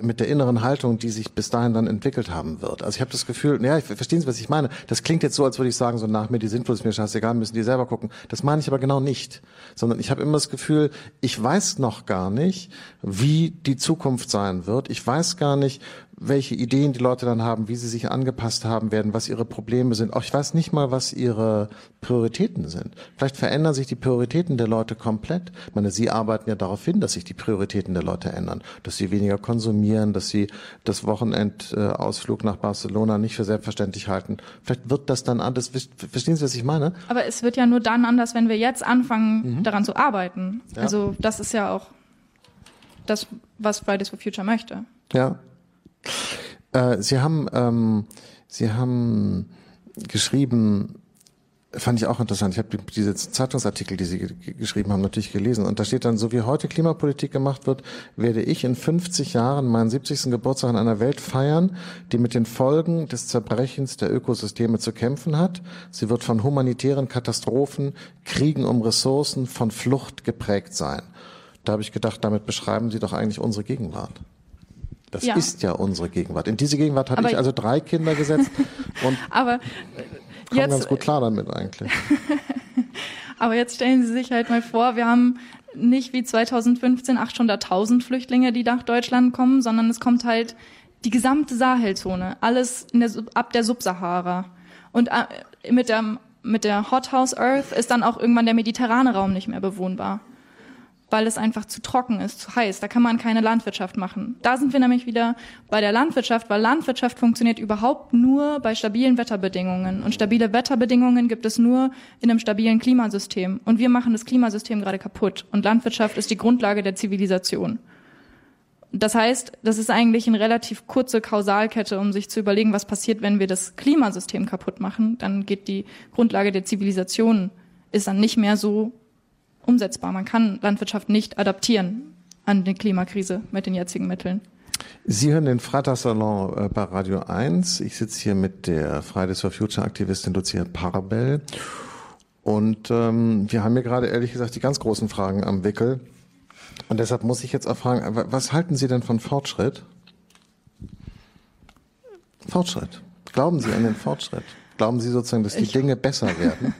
mit der inneren Haltung, die sich bis dahin dann entwickelt haben wird. Also ich habe das Gefühl, ja, verstehen Sie, was ich meine. Das klingt jetzt so, als würde ich sagen, so nach mir die Sinnvoll ist mir scheißegal, müssen die selber gucken. Das meine ich aber genau nicht. Sondern ich habe immer das Gefühl, ich weiß noch gar nicht, wie die Zukunft sein wird. Ich weiß gar nicht, welche Ideen die Leute dann haben, wie sie sich angepasst haben werden, was ihre Probleme sind. Auch ich weiß nicht mal, was ihre Prioritäten sind. Vielleicht verändern sich die Prioritäten der Leute komplett. Ich meine, Sie arbeiten ja darauf hin, dass sich die Prioritäten der Leute ändern, dass sie weniger konsumieren, dass sie das Wochenendausflug nach Barcelona nicht für selbstverständlich halten. Vielleicht wird das dann anders. Verstehen Sie, was ich meine? Aber es wird ja nur dann anders, wenn wir jetzt anfangen, mhm. daran zu arbeiten. Ja. Also das ist ja auch das, was Fridays for Future möchte. Ja, äh, Sie haben, ähm, Sie haben geschrieben, fand ich auch interessant. Ich habe diese Zeitungsartikel, die Sie geschrieben haben, natürlich gelesen. Und da steht dann, so wie heute Klimapolitik gemacht wird, werde ich in 50 Jahren meinen 70. Geburtstag in einer Welt feiern, die mit den Folgen des Zerbrechens der Ökosysteme zu kämpfen hat. Sie wird von humanitären Katastrophen, Kriegen um Ressourcen, von Flucht geprägt sein. Da habe ich gedacht, damit beschreiben Sie doch eigentlich unsere Gegenwart. Das ja. ist ja unsere Gegenwart. In diese Gegenwart hatte aber ich also drei Kinder gesetzt und aber komme ganz gut klar damit eigentlich. aber jetzt stellen Sie sich halt mal vor, wir haben nicht wie 2015 800.000 Flüchtlinge, die nach Deutschland kommen, sondern es kommt halt die gesamte Sahelzone, alles der, ab der Subsahara. Und äh, mit der, mit der Hot House Earth ist dann auch irgendwann der mediterrane Raum nicht mehr bewohnbar weil es einfach zu trocken ist, zu heiß. Da kann man keine Landwirtschaft machen. Da sind wir nämlich wieder bei der Landwirtschaft, weil Landwirtschaft funktioniert überhaupt nur bei stabilen Wetterbedingungen. Und stabile Wetterbedingungen gibt es nur in einem stabilen Klimasystem. Und wir machen das Klimasystem gerade kaputt. Und Landwirtschaft ist die Grundlage der Zivilisation. Das heißt, das ist eigentlich eine relativ kurze Kausalkette, um sich zu überlegen, was passiert, wenn wir das Klimasystem kaputt machen. Dann geht die Grundlage der Zivilisation ist dann nicht mehr so umsetzbar. Man kann Landwirtschaft nicht adaptieren an die Klimakrise mit den jetzigen Mitteln. Sie hören den Freitagssalon äh, bei Radio 1. Ich sitze hier mit der Fridays for Future Aktivistin Lucia Parbel. Und ähm, wir haben hier gerade ehrlich gesagt die ganz großen Fragen am Wickel. Und deshalb muss ich jetzt auch fragen, was halten Sie denn von Fortschritt? Fortschritt. Glauben Sie an den Fortschritt? Glauben Sie sozusagen, dass die ich Dinge besser werden?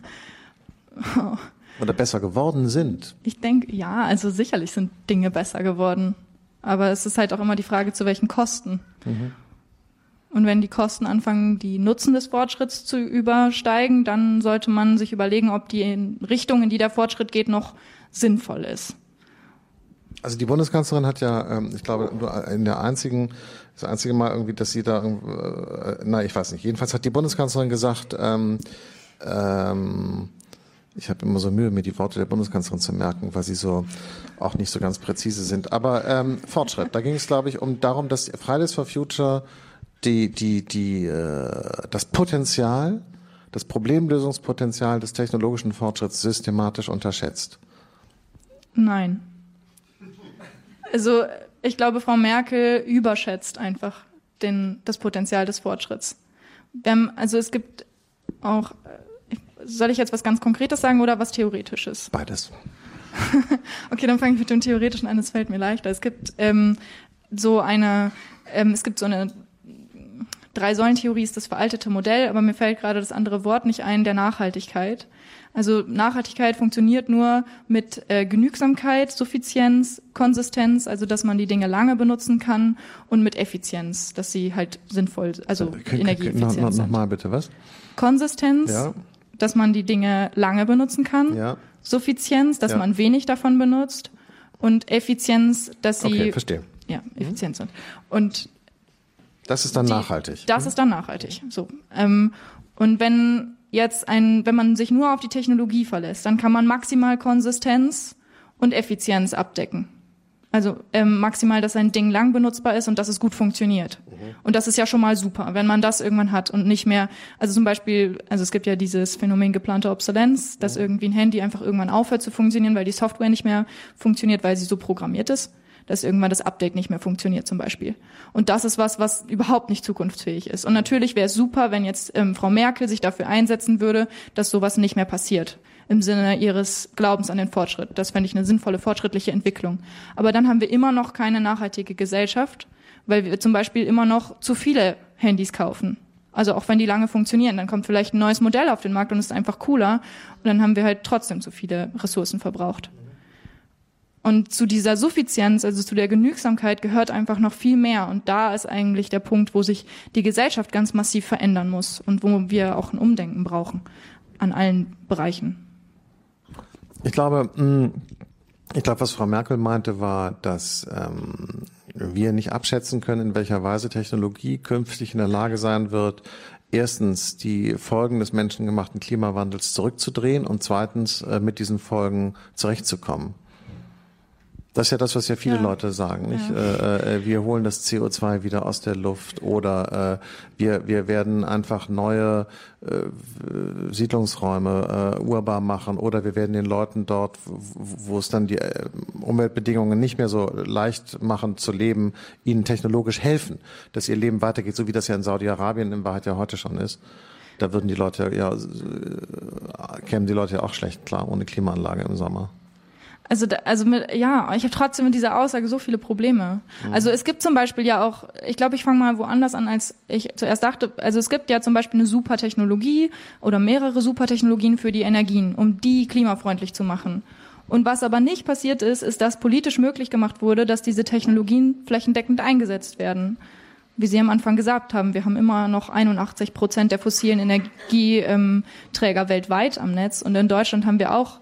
Oh. Oder besser geworden sind? Ich denke, ja, also sicherlich sind Dinge besser geworden. Aber es ist halt auch immer die Frage, zu welchen Kosten. Mhm. Und wenn die Kosten anfangen, die Nutzen des Fortschritts zu übersteigen, dann sollte man sich überlegen, ob die Richtung, in die der Fortschritt geht, noch sinnvoll ist. Also die Bundeskanzlerin hat ja, ähm, ich glaube, nur in der einzigen, das einzige Mal irgendwie, dass sie da, äh, na, ich weiß nicht. Jedenfalls hat die Bundeskanzlerin gesagt, ähm, ähm, ich habe immer so Mühe, mir die Worte der Bundeskanzlerin zu merken, weil sie so auch nicht so ganz präzise sind. Aber ähm, Fortschritt. Da ging es, glaube ich, um darum, dass Fridays for Future die, die, die, äh, das Potenzial, das Problemlösungspotenzial des technologischen Fortschritts systematisch unterschätzt? Nein. Also ich glaube, Frau Merkel überschätzt einfach den, das Potenzial des Fortschritts. Also es gibt auch, äh, soll ich jetzt was ganz Konkretes sagen oder was Theoretisches? Beides. okay, dann fange ich mit dem Theoretischen an, es fällt mir leichter. Es gibt ähm, so eine, ähm, es gibt so eine Drei-Säulen-Theorie ist das veraltete Modell, aber mir fällt gerade das andere Wort nicht ein, der Nachhaltigkeit. Also Nachhaltigkeit funktioniert nur mit äh, Genügsamkeit, Suffizienz, Konsistenz, also dass man die Dinge lange benutzen kann und mit Effizienz, dass sie halt sinnvoll, also äh, energieeffizient noch, noch, noch mal bitte was? Konsistenz, ja. Dass man die Dinge lange benutzen kann. Ja. Suffizienz, dass ja. man wenig davon benutzt und Effizienz, dass sie okay, verstehe. ja effizient mhm. sind. Und das ist dann die, nachhaltig. Das mhm. ist dann nachhaltig. So. Ähm, und wenn jetzt ein, wenn man sich nur auf die Technologie verlässt, dann kann man maximal Konsistenz und Effizienz abdecken. Also ähm, maximal, dass ein Ding lang benutzbar ist und dass es gut funktioniert. Mhm. Und das ist ja schon mal super, wenn man das irgendwann hat und nicht mehr, also zum Beispiel, also es gibt ja dieses Phänomen geplante Obsolenz, dass mhm. irgendwie ein Handy einfach irgendwann aufhört zu funktionieren, weil die Software nicht mehr funktioniert, weil sie so programmiert ist dass irgendwann das Update nicht mehr funktioniert zum Beispiel. Und das ist was, was überhaupt nicht zukunftsfähig ist. Und natürlich wäre es super, wenn jetzt ähm, Frau Merkel sich dafür einsetzen würde, dass sowas nicht mehr passiert im Sinne ihres Glaubens an den Fortschritt. Das fände ich eine sinnvolle fortschrittliche Entwicklung. Aber dann haben wir immer noch keine nachhaltige Gesellschaft, weil wir zum Beispiel immer noch zu viele Handys kaufen. Also auch wenn die lange funktionieren, dann kommt vielleicht ein neues Modell auf den Markt und ist einfach cooler und dann haben wir halt trotzdem zu viele Ressourcen verbraucht. Und zu dieser Suffizienz, also zu der Genügsamkeit, gehört einfach noch viel mehr. Und da ist eigentlich der Punkt, wo sich die Gesellschaft ganz massiv verändern muss und wo wir auch ein Umdenken brauchen an allen Bereichen. Ich glaube, mm, ich glaube, was Frau Merkel meinte, war, dass ähm, wir nicht abschätzen können, in welcher Weise Technologie künftig in der Lage sein wird, erstens die Folgen des menschengemachten Klimawandels zurückzudrehen und zweitens äh, mit diesen Folgen zurechtzukommen. Das ist ja das, was ja viele ja. Leute sagen. Nicht? Ja. Äh, äh, wir holen das CO2 wieder aus der Luft oder äh, wir, wir werden einfach neue äh, Siedlungsräume äh, urbar machen oder wir werden den Leuten dort, wo es dann die äh, Umweltbedingungen nicht mehr so leicht machen zu leben, ihnen technologisch helfen, dass ihr Leben weitergeht, so wie das ja in Saudi-Arabien in Wahrheit ja heute schon ist. Da würden die Leute ja, äh, kämen die Leute ja auch schlecht klar ohne Klimaanlage im Sommer. Also, also mit, ja, ich habe trotzdem mit dieser Aussage so viele Probleme. Mhm. Also es gibt zum Beispiel ja auch, ich glaube, ich fange mal woanders an, als ich zuerst dachte. Also es gibt ja zum Beispiel eine super Technologie oder mehrere super Technologien für die Energien, um die klimafreundlich zu machen. Und was aber nicht passiert ist, ist, dass politisch möglich gemacht wurde, dass diese Technologien flächendeckend eingesetzt werden. Wie Sie am Anfang gesagt haben, wir haben immer noch 81 Prozent der fossilen Energieträger ähm, weltweit am Netz. Und in Deutschland haben wir auch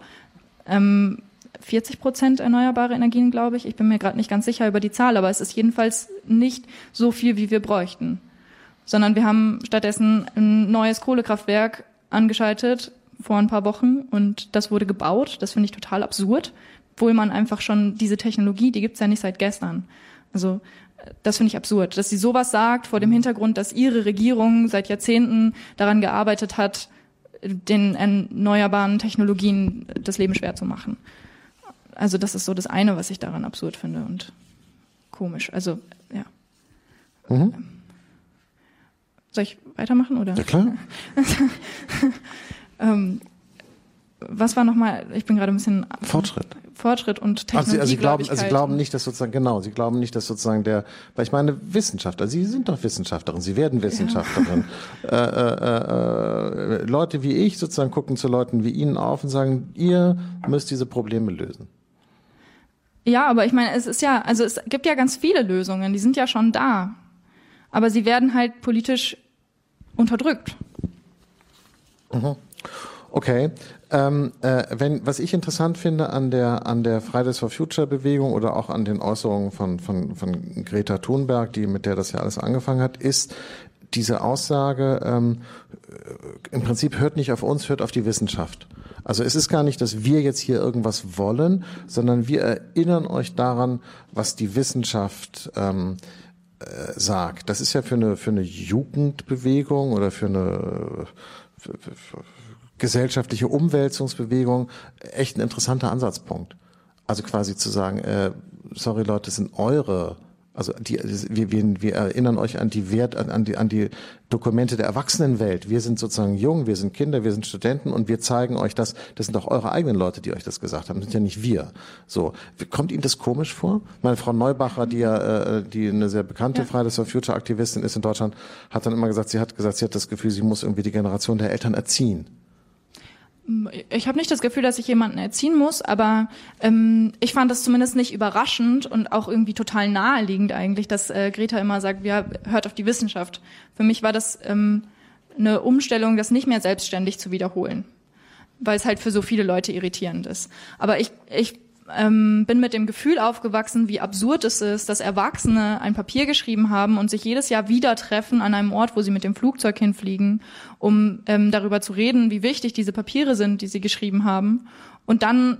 ähm, 40 Prozent erneuerbare Energien, glaube ich. Ich bin mir gerade nicht ganz sicher über die Zahl, aber es ist jedenfalls nicht so viel, wie wir bräuchten. Sondern wir haben stattdessen ein neues Kohlekraftwerk angeschaltet vor ein paar Wochen und das wurde gebaut. Das finde ich total absurd, obwohl man einfach schon diese Technologie, die gibt's ja nicht seit gestern. Also das finde ich absurd, dass sie sowas sagt vor dem Hintergrund, dass ihre Regierung seit Jahrzehnten daran gearbeitet hat, den erneuerbaren Technologien das Leben schwer zu machen. Also das ist so das eine, was ich daran absurd finde und komisch. Also ja. Mhm. Ähm, soll ich weitermachen oder? Ja klar. ähm, was war nochmal? Ich bin gerade ein bisschen Fortschritt. Fortschritt und Technologie. Also, also Sie glauben, also Sie glauben nicht, dass sozusagen genau, Sie glauben nicht, dass sozusagen der, weil ich meine Wissenschaftler, Sie sind doch Wissenschaftlerin, Sie werden Wissenschaftlerin. Ja. Äh, äh, äh, Leute wie ich sozusagen gucken zu Leuten wie Ihnen auf und sagen, ihr müsst diese Probleme lösen. Ja, aber ich meine, es ist ja, also es gibt ja ganz viele Lösungen, die sind ja schon da. Aber sie werden halt politisch unterdrückt. Mhm. Okay. Ähm, äh, wenn, was ich interessant finde an der, an der Fridays for Future Bewegung oder auch an den Äußerungen von, von, von Greta Thunberg, die, mit der das ja alles angefangen hat, ist diese Aussage, ähm, im Prinzip hört nicht auf uns, hört auf die Wissenschaft. Also es ist gar nicht, dass wir jetzt hier irgendwas wollen, sondern wir erinnern euch daran, was die Wissenschaft ähm, äh, sagt. Das ist ja für eine, für eine Jugendbewegung oder für eine gesellschaftliche Umwälzungsbewegung echt ein interessanter Ansatzpunkt. Also quasi zu sagen, äh, sorry Leute, das sind eure also die, wir, wir, wir erinnern euch an die Wert, an, an, die, an die Dokumente der Erwachsenenwelt. Wir sind sozusagen jung, wir sind Kinder, wir sind Studenten und wir zeigen euch das. Das sind doch eure eigenen Leute, die euch das gesagt haben. Das sind ja nicht wir. So kommt Ihnen das komisch vor? Meine Frau Neubacher, die ja, äh, die eine sehr bekannte ja. Fridays for Future Aktivistin ist in Deutschland, hat dann immer gesagt, sie hat gesagt, sie hat das Gefühl, sie muss irgendwie die Generation der Eltern erziehen ich habe nicht das Gefühl, dass ich jemanden erziehen muss, aber ähm, ich fand das zumindest nicht überraschend und auch irgendwie total naheliegend eigentlich, dass äh, Greta immer sagt, ja, hört auf die Wissenschaft. Für mich war das ähm, eine Umstellung, das nicht mehr selbstständig zu wiederholen, weil es halt für so viele Leute irritierend ist. Aber ich, ich ähm, bin mit dem Gefühl aufgewachsen, wie absurd es ist, dass Erwachsene ein Papier geschrieben haben und sich jedes Jahr wieder treffen an einem Ort, wo sie mit dem Flugzeug hinfliegen, um ähm, darüber zu reden, wie wichtig diese Papiere sind, die sie geschrieben haben. Und dann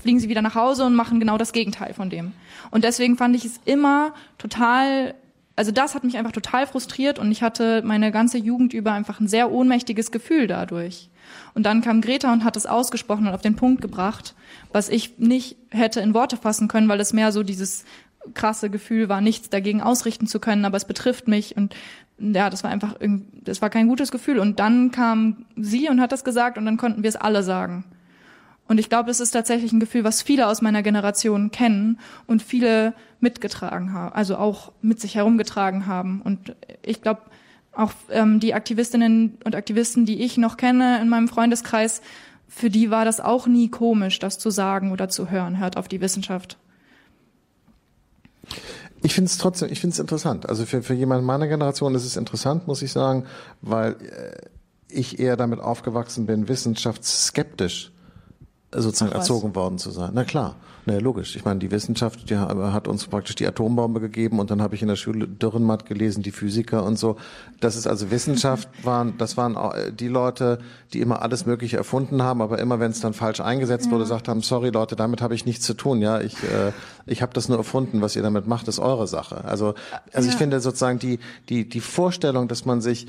fliegen sie wieder nach Hause und machen genau das Gegenteil von dem. Und deswegen fand ich es immer total also das hat mich einfach total frustriert und ich hatte meine ganze Jugend über einfach ein sehr ohnmächtiges Gefühl dadurch. Und dann kam Greta und hat es ausgesprochen und auf den Punkt gebracht, was ich nicht hätte in Worte fassen können, weil es mehr so dieses krasse Gefühl war, nichts dagegen ausrichten zu können, aber es betrifft mich und ja, das war einfach, das war kein gutes Gefühl. Und dann kam sie und hat das gesagt und dann konnten wir es alle sagen. Und ich glaube, das ist tatsächlich ein Gefühl, was viele aus meiner Generation kennen und viele mitgetragen haben, also auch mit sich herumgetragen haben. Und ich glaube, auch ähm, die Aktivistinnen und Aktivisten, die ich noch kenne in meinem Freundeskreis, für die war das auch nie komisch, das zu sagen oder zu hören. Hört auf die Wissenschaft. Ich finde es trotzdem, ich finde es interessant. Also für, für jemanden meiner Generation ist es interessant, muss ich sagen, weil äh, ich eher damit aufgewachsen bin, wissenschaftsskeptisch sozusagen erzogen worden zu sein. Na klar. Na ja, logisch. Ich meine, die Wissenschaft die hat uns praktisch die Atombombe gegeben und dann habe ich in der Schule Dürrenmatt gelesen, die Physiker und so. Das ist also Wissenschaft waren, das waren die Leute, die immer alles Mögliche erfunden haben, aber immer wenn es dann falsch eingesetzt ja. wurde, gesagt haben, sorry Leute, damit habe ich nichts zu tun. Ja, ich äh, ich habe das nur erfunden. Was ihr damit macht, ist eure Sache. Also also ja. ich finde sozusagen die die die Vorstellung, dass man sich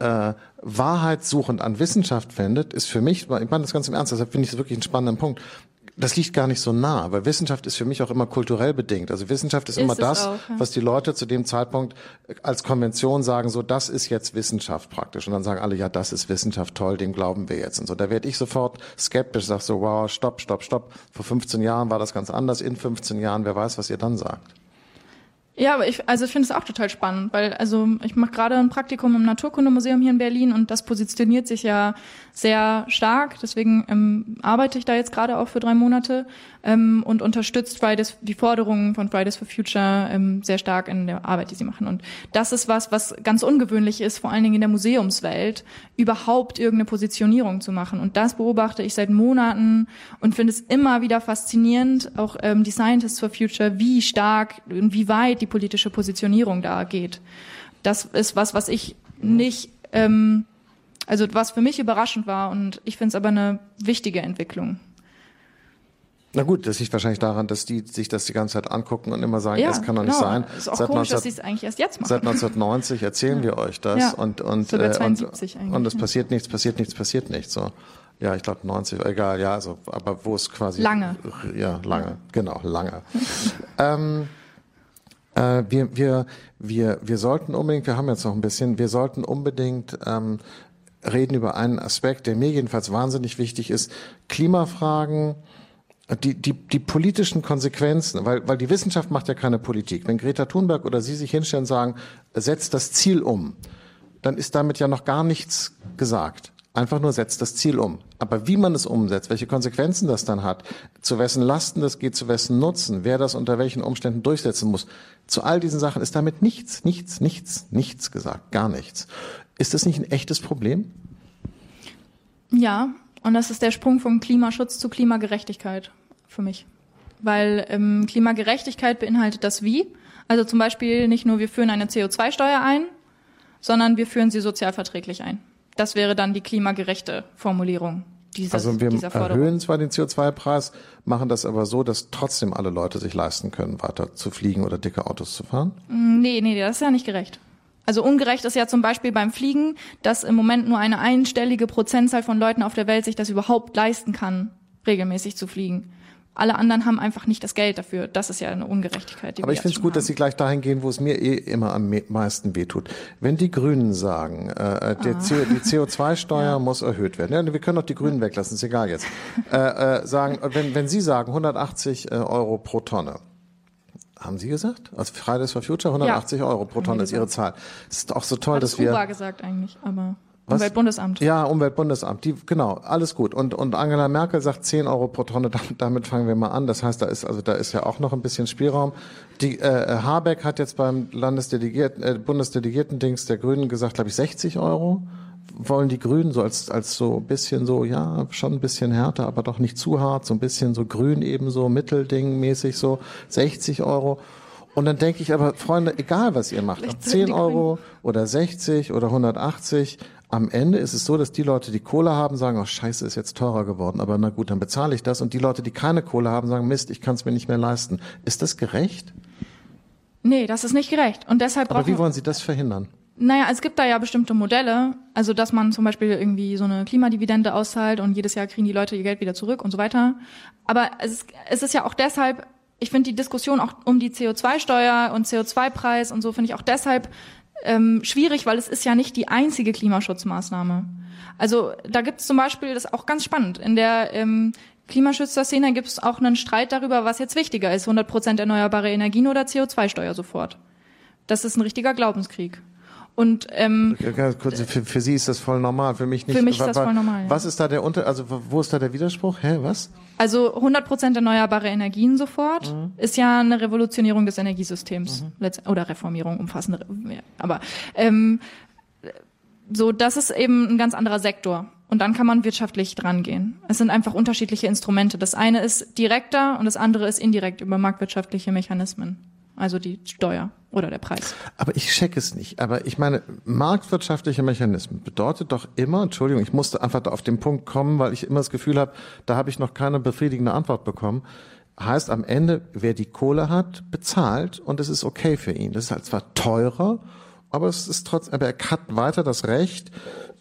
äh, wahrheitssuchend an Wissenschaft wendet, ist für mich, ich meine das ganz im Ernst, deshalb finde ich es wirklich einen spannenden Punkt, das liegt gar nicht so nah, weil Wissenschaft ist für mich auch immer kulturell bedingt. Also Wissenschaft ist, ist immer das, auch, ja. was die Leute zu dem Zeitpunkt als Konvention sagen, so das ist jetzt Wissenschaft praktisch. Und dann sagen alle, ja, das ist Wissenschaft, toll, dem glauben wir jetzt. Und so, da werde ich sofort skeptisch, sag so, wow, stopp, stopp, stopp. Vor 15 Jahren war das ganz anders, in 15 Jahren, wer weiß, was ihr dann sagt. Ja, aber ich, also ich finde es auch total spannend, weil also ich mache gerade ein Praktikum im Naturkundemuseum hier in Berlin und das positioniert sich ja sehr stark. Deswegen ähm, arbeite ich da jetzt gerade auch für drei Monate ähm, und unterstützt Fridays, die Forderungen von Fridays for Future ähm, sehr stark in der Arbeit, die sie machen. Und das ist was, was ganz ungewöhnlich ist, vor allen Dingen in der Museumswelt, überhaupt irgendeine Positionierung zu machen. Und das beobachte ich seit Monaten und finde es immer wieder faszinierend, auch ähm, die Scientists for Future, wie stark und wie weit die politische Positionierung da geht. Das ist was, was ich nicht ähm, also was für mich überraschend war und ich finde es aber eine wichtige Entwicklung. Na gut, das liegt wahrscheinlich daran, dass die sich das die ganze Zeit angucken und immer sagen, ja, das kann doch genau. nicht sein. Ist auch seit komisch, 19, dass sie es eigentlich erst jetzt machen. Seit 1990 erzählen ja. wir euch das ja. und und 72 äh, und, und es passiert nichts, passiert nichts, passiert nichts. So, ja, ich glaube 90, egal, ja, also, aber wo es quasi lange, ja, lange, genau, lange. ähm, äh, wir, wir, wir, wir sollten unbedingt, wir haben jetzt noch ein bisschen, wir sollten unbedingt ähm, reden über einen Aspekt, der mir jedenfalls wahnsinnig wichtig ist. Klimafragen, die, die, die politischen Konsequenzen, weil, weil die Wissenschaft macht ja keine Politik. Wenn Greta Thunberg oder Sie sich hinstellen und sagen, setzt das Ziel um, dann ist damit ja noch gar nichts gesagt. Einfach nur setzt das Ziel um. Aber wie man es umsetzt, welche Konsequenzen das dann hat, zu wessen Lasten das geht, zu wessen Nutzen, wer das unter welchen Umständen durchsetzen muss, zu all diesen Sachen ist damit nichts, nichts, nichts, nichts gesagt, gar nichts. Ist das nicht ein echtes Problem? Ja, und das ist der Sprung vom Klimaschutz zu Klimagerechtigkeit für mich. Weil ähm, Klimagerechtigkeit beinhaltet das Wie. Also zum Beispiel nicht nur wir führen eine CO2-Steuer ein, sondern wir führen sie sozialverträglich ein. Das wäre dann die klimagerechte Formulierung. Dieses, also wir erhöhen zwar den CO2-Preis, machen das aber so, dass trotzdem alle Leute sich leisten können, weiter zu fliegen oder dicke Autos zu fahren? Nee, nee, das ist ja nicht gerecht. Also ungerecht ist ja zum Beispiel beim Fliegen, dass im Moment nur eine einstellige Prozentzahl von Leuten auf der Welt sich das überhaupt leisten kann, regelmäßig zu fliegen. Alle anderen haben einfach nicht das Geld dafür. Das ist ja eine Ungerechtigkeit. Die Aber ich finde es gut, haben. dass Sie gleich dahin gehen, wo es mir eh immer am meisten wehtut. Wenn die Grünen sagen, äh, der ah. CO, die CO2-Steuer ja. muss erhöht werden, ja, wir können doch die Grünen weglassen, ist egal jetzt. Äh, äh, sagen, wenn, wenn Sie sagen 180 äh, Euro pro Tonne, haben Sie gesagt? Also Fridays for Future 180 ja. Euro pro Tonne ist Ihre Zahl. Es ist auch so toll, Hat dass wir. Das gesagt eigentlich, aber. Was? Umweltbundesamt. Ja, Umweltbundesamt. Die, genau, alles gut. Und, und Angela Merkel sagt 10 Euro pro Tonne, damit fangen wir mal an. Das heißt, da ist, also da ist ja auch noch ein bisschen Spielraum. Die, äh, Habeck hat jetzt beim Landesdelegierten, äh, Bundesdelegierten-Dings der Grünen gesagt, glaube ich, 60 Euro wollen die Grünen so als, als so ein bisschen so, ja, schon ein bisschen härter, aber doch nicht zu hart, so ein bisschen so grün ebenso, Mittelding mäßig so, 60 Euro. Und dann denke ich aber, Freunde, egal was ihr macht, ob 10 Euro oder 60 oder 180, am Ende ist es so, dass die Leute, die Kohle haben, sagen, oh scheiße, ist jetzt teurer geworden, aber na gut, dann bezahle ich das. Und die Leute, die keine Kohle haben, sagen, Mist, ich kann es mir nicht mehr leisten. Ist das gerecht? Nee, das ist nicht gerecht. Und deshalb Aber wie wollen Sie das verhindern? Naja, es gibt da ja bestimmte Modelle, also dass man zum Beispiel irgendwie so eine Klimadividende auszahlt und jedes Jahr kriegen die Leute ihr Geld wieder zurück und so weiter. Aber es ist, es ist ja auch deshalb, ich finde die Diskussion auch um die CO2-Steuer und CO2-Preis und so finde ich auch deshalb ähm, schwierig, weil es ist ja nicht die einzige Klimaschutzmaßnahme. Also da gibt es zum Beispiel, das ist auch ganz spannend, in der ähm, Klimaschützerszene gibt es auch einen Streit darüber, was jetzt wichtiger ist, 100% erneuerbare Energien oder CO2-Steuer sofort. Das ist ein richtiger Glaubenskrieg. Und ähm, kurz, für, für Sie ist das voll normal, für mich nicht. Für mich ist das voll normal. Ja. Was ist da der Unter, also wo ist da der Widerspruch? Hä, was? Also 100% erneuerbare Energien sofort mhm. ist ja eine Revolutionierung des Energiesystems mhm. oder Reformierung umfassende. Aber ähm, so, das ist eben ein ganz anderer Sektor. Und dann kann man wirtschaftlich drangehen. Es sind einfach unterschiedliche Instrumente. Das eine ist direkter und das andere ist indirekt über marktwirtschaftliche Mechanismen also die Steuer oder der Preis. Aber ich check es nicht. Aber ich meine, marktwirtschaftliche Mechanismen bedeutet doch immer, Entschuldigung, ich musste einfach da auf den Punkt kommen, weil ich immer das Gefühl habe, da habe ich noch keine befriedigende Antwort bekommen. Heißt am Ende, wer die Kohle hat, bezahlt und es ist okay für ihn. Das ist halt zwar teurer, aber es ist trotzdem, aber er hat weiter das Recht,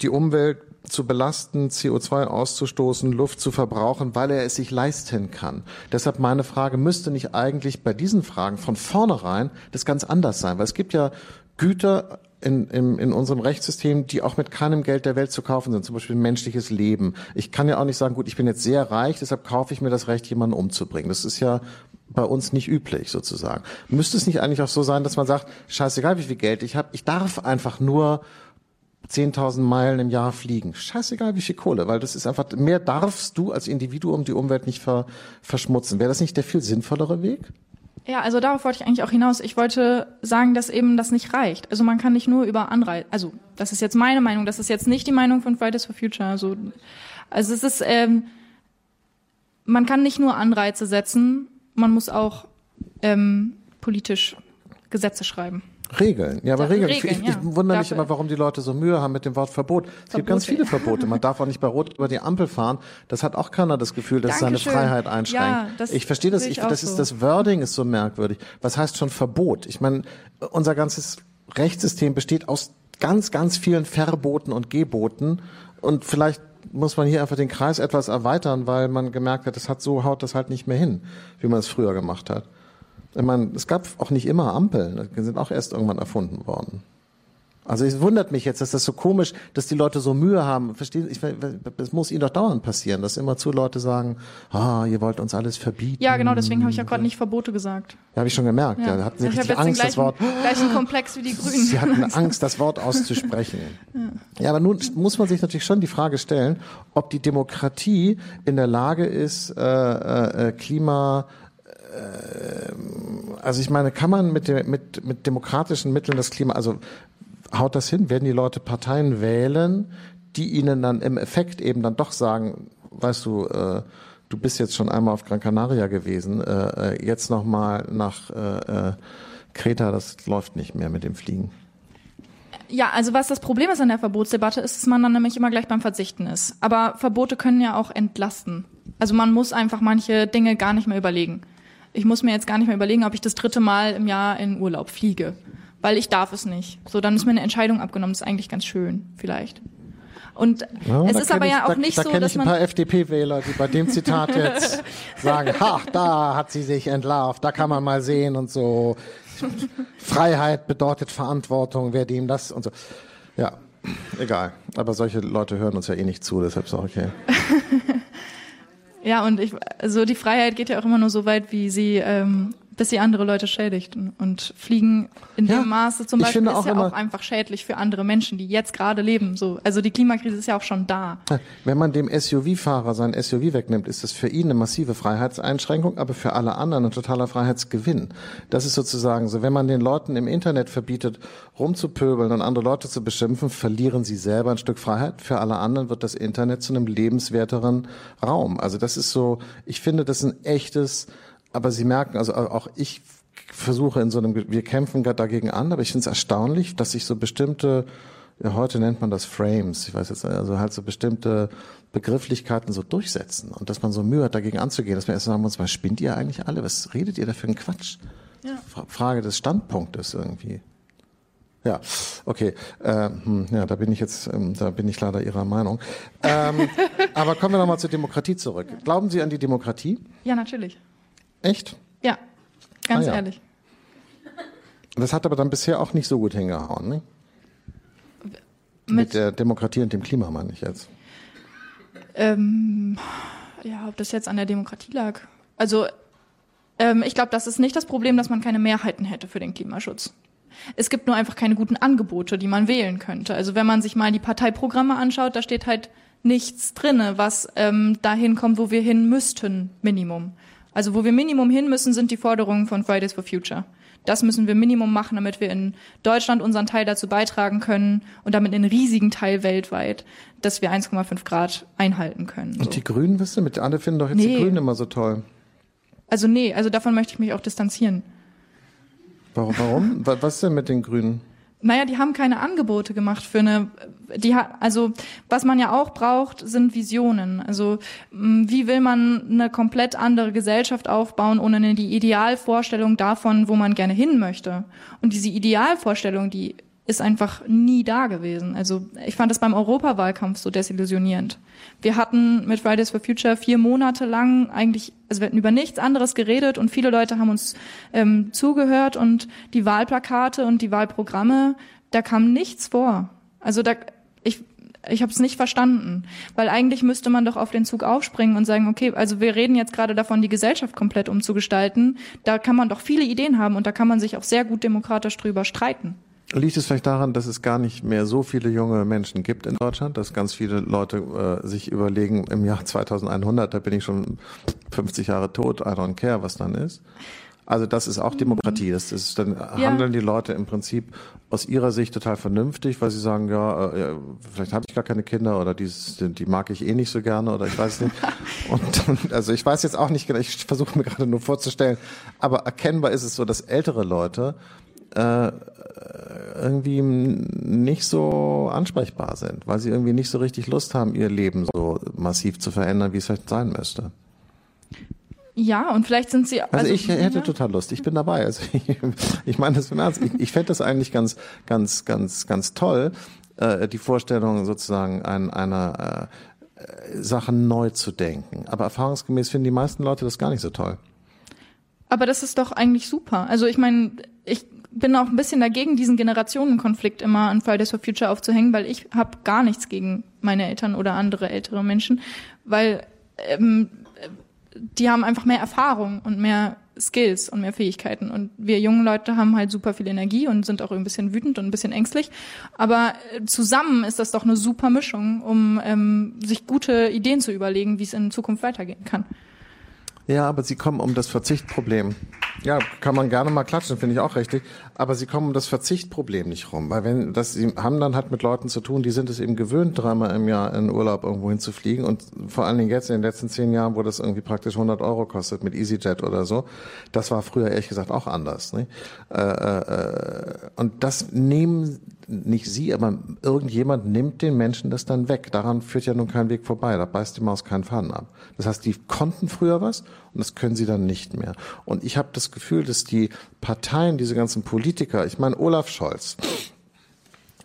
die Umwelt zu belasten, CO2 auszustoßen, Luft zu verbrauchen, weil er es sich leisten kann. Deshalb meine Frage, müsste nicht eigentlich bei diesen Fragen von vornherein das ganz anders sein? Weil es gibt ja Güter in, in, in unserem Rechtssystem, die auch mit keinem Geld der Welt zu kaufen sind, zum Beispiel menschliches Leben. Ich kann ja auch nicht sagen, gut, ich bin jetzt sehr reich, deshalb kaufe ich mir das Recht, jemanden umzubringen. Das ist ja bei uns nicht üblich sozusagen. Müsste es nicht eigentlich auch so sein, dass man sagt, scheißegal, wie viel Geld ich habe, ich darf einfach nur 10.000 Meilen im Jahr fliegen. Scheißegal, wie viel Kohle, weil das ist einfach, mehr darfst du als Individuum die Umwelt nicht ver, verschmutzen. Wäre das nicht der viel sinnvollere Weg? Ja, also darauf wollte ich eigentlich auch hinaus. Ich wollte sagen, dass eben das nicht reicht. Also man kann nicht nur über Anreize, also das ist jetzt meine Meinung, das ist jetzt nicht die Meinung von Fridays for Future. Also, also es ist, ähm, man kann nicht nur Anreize setzen, man muss auch ähm, politisch Gesetze schreiben. Regeln. Ja, aber Regeln. Regeln. Ich, ich, ich wundere mich immer, warum die Leute so Mühe haben mit dem Wort Verbot. Es Verbote. gibt ganz viele Verbote. Man darf auch nicht bei Rot über die Ampel fahren. Das hat auch keiner das Gefühl, dass Dankeschön. seine Freiheit einschränkt. Ja, das ich verstehe das. Ich, das ist so. das Wording ist so merkwürdig. Was heißt schon Verbot? Ich meine, unser ganzes Rechtssystem besteht aus ganz, ganz vielen Verboten und Geboten. Und vielleicht muss man hier einfach den Kreis etwas erweitern, weil man gemerkt hat, das hat so haut das halt nicht mehr hin, wie man es früher gemacht hat. Ich meine, es gab auch nicht immer Ampeln, die sind auch erst irgendwann erfunden worden. Also es wundert mich jetzt, dass das so komisch, dass die Leute so Mühe haben. Verstehen? Ich, das muss ihnen doch dauernd passieren, dass immer zu Leute sagen, ah, ihr wollt uns alles verbieten. Ja, genau, deswegen habe ich ja gerade nicht Verbote gesagt. Ja, habe ich schon gemerkt. Ja, ja hatten sie ich richtig Angst, gleichen, das Wort. Gleichen Komplex wie die Grünen. Sie hatten Angst, das Wort auszusprechen. ja. ja, aber nun muss man sich natürlich schon die Frage stellen, ob die Demokratie in der Lage ist, äh, äh, äh Klima also ich meine, kann man mit, dem, mit, mit demokratischen Mitteln das Klima, also haut das hin? Werden die Leute Parteien wählen, die ihnen dann im Effekt eben dann doch sagen, weißt du, äh, du bist jetzt schon einmal auf Gran Canaria gewesen, äh, äh jetzt nochmal nach äh, äh, Kreta, das läuft nicht mehr mit dem Fliegen. Ja, also was das Problem ist an der Verbotsdebatte, ist, dass man dann nämlich immer gleich beim Verzichten ist. Aber Verbote können ja auch entlasten. Also man muss einfach manche Dinge gar nicht mehr überlegen ich muss mir jetzt gar nicht mehr überlegen, ob ich das dritte Mal im Jahr in Urlaub fliege. weil ich darf es nicht. So, dann ist mir eine Entscheidung abgenommen. Das ist eigentlich ganz schön, vielleicht. Und ja, es ist aber ich, ja auch da, nicht da so, dass ich ein paar FDP-Wähler, die bei dem Zitat jetzt sagen, ha, da hat sie sich entlarvt, da kann man mal sehen und so. Freiheit bedeutet Verantwortung, wer dem das und so. Ja, egal. Aber solche Leute hören uns ja eh nicht zu, deshalb ist auch okay. ja, und ich, also die Freiheit geht ja auch immer nur so weit, wie sie ähm, bis sie andere Leute schädigt. Und Fliegen in ja, dem Maße zum Beispiel ist ja auch einfach schädlich für andere Menschen, die jetzt gerade leben. So, also die Klimakrise ist ja auch schon da. Wenn man dem SUV-Fahrer sein SUV wegnimmt, ist das für ihn eine massive Freiheitseinschränkung, aber für alle anderen ein totaler Freiheitsgewinn. Das ist sozusagen so, wenn man den Leuten im Internet verbietet, rumzupöbeln und andere Leute zu beschimpfen, verlieren sie selber ein Stück Freiheit. Für alle anderen wird das Internet zu einem lebenswerteren Raum. Also das ist so, ich finde, das ist ein echtes aber Sie merken, also auch ich versuche in so einem, wir kämpfen gerade dagegen an, aber ich finde es erstaunlich, dass sich so bestimmte, ja, heute nennt man das Frames, ich weiß jetzt, also halt so bestimmte Begrifflichkeiten so durchsetzen und dass man so Mühe hat, dagegen anzugehen, dass wir erst sagen muss, was spinnt ihr eigentlich alle? Was redet ihr da für einen Quatsch? Ja. Frage des Standpunktes irgendwie. Ja, okay. Ähm, ja, da bin ich jetzt, ähm, da bin ich leider Ihrer Meinung. Ähm, aber kommen wir nochmal zur Demokratie zurück. Glauben Sie an die Demokratie? Ja, natürlich. Echt? Ja, ganz ah, ja. ehrlich. Das hat aber dann bisher auch nicht so gut hingehauen, ne? Mit, Mit der Demokratie und dem Klima meine ich jetzt. Ähm, ja, ob das jetzt an der Demokratie lag. Also ähm, ich glaube, das ist nicht das Problem, dass man keine Mehrheiten hätte für den Klimaschutz. Es gibt nur einfach keine guten Angebote, die man wählen könnte. Also wenn man sich mal die Parteiprogramme anschaut, da steht halt nichts drinne, was ähm, dahin kommt, wo wir hin müssten, Minimum. Also wo wir Minimum hin müssen, sind die Forderungen von Fridays for Future. Das müssen wir Minimum machen, damit wir in Deutschland unseren Teil dazu beitragen können und damit einen riesigen Teil weltweit, dass wir 1,5 Grad einhalten können. So. Und die Grünen, wisst ihr, mit alle finden doch jetzt nee. die Grünen immer so toll. Also nee, also davon möchte ich mich auch distanzieren. Warum? warum? Was denn mit den Grünen? Naja, die haben keine Angebote gemacht für eine, die hat, also was man ja auch braucht, sind Visionen. Also wie will man eine komplett andere Gesellschaft aufbauen, ohne die Idealvorstellung davon, wo man gerne hin möchte. Und diese Idealvorstellung, die ist einfach nie da gewesen. Also ich fand das beim Europawahlkampf so desillusionierend. Wir hatten mit Fridays for Future vier Monate lang eigentlich, also wir hatten über nichts anderes geredet und viele Leute haben uns ähm, zugehört und die Wahlplakate und die Wahlprogramme, da kam nichts vor. Also da, ich, ich habe es nicht verstanden, weil eigentlich müsste man doch auf den Zug aufspringen und sagen, okay, also wir reden jetzt gerade davon, die Gesellschaft komplett umzugestalten. Da kann man doch viele Ideen haben und da kann man sich auch sehr gut demokratisch drüber streiten. Liegt es vielleicht daran, dass es gar nicht mehr so viele junge Menschen gibt in Deutschland, dass ganz viele Leute äh, sich überlegen, im Jahr 2100, da bin ich schon 50 Jahre tot, I don't care, was dann ist. Also das ist auch Demokratie. Das ist, dann ja. handeln die Leute im Prinzip aus ihrer Sicht total vernünftig, weil sie sagen, ja, äh, vielleicht habe ich gar keine Kinder oder die, die mag ich eh nicht so gerne oder ich weiß nicht. Und also ich weiß jetzt auch nicht genau, ich versuche mir gerade nur vorzustellen, aber erkennbar ist es so, dass ältere Leute äh, irgendwie nicht so ansprechbar sind, weil sie irgendwie nicht so richtig Lust haben, ihr Leben so massiv zu verändern, wie es vielleicht sein müsste. Ja, und vielleicht sind sie. Also, also ich hätte ja. total Lust. Ich bin dabei. Also ich, ich meine das im Ernst. Ich, ich fände das eigentlich ganz, ganz, ganz, ganz toll, äh, die Vorstellung sozusagen ein, einer äh, Sachen neu zu denken. Aber erfahrungsgemäß finden die meisten Leute das gar nicht so toll. Aber das ist doch eigentlich super. Also ich meine, ich bin auch ein bisschen dagegen, diesen Generationenkonflikt immer an Fridays for Future aufzuhängen, weil ich habe gar nichts gegen meine Eltern oder andere ältere Menschen, weil ähm, die haben einfach mehr Erfahrung und mehr Skills und mehr Fähigkeiten. Und wir jungen Leute haben halt super viel Energie und sind auch ein bisschen wütend und ein bisschen ängstlich. Aber äh, zusammen ist das doch eine super Mischung, um ähm, sich gute Ideen zu überlegen, wie es in Zukunft weitergehen kann. Ja, aber sie kommen um das Verzichtproblem. Ja, kann man gerne mal klatschen, finde ich auch richtig. Aber sie kommen um das Verzichtproblem nicht rum. Weil wenn das, sie haben dann halt mit Leuten zu tun, die sind es eben gewöhnt, dreimal im Jahr in Urlaub irgendwo hinzufliegen. Und vor allen Dingen jetzt in den letzten zehn Jahren, wo das irgendwie praktisch 100 Euro kostet mit EasyJet oder so. Das war früher ehrlich gesagt auch anders. Ne? Äh, äh, und das nehmen nicht sie, aber irgendjemand nimmt den Menschen das dann weg. Daran führt ja nun kein Weg vorbei. Da beißt die Maus keinen Faden ab. Das heißt, die konnten früher was und das können sie dann nicht mehr. Und ich habe das Gefühl, dass die Parteien, diese ganzen Politiker, ich meine Olaf Scholz,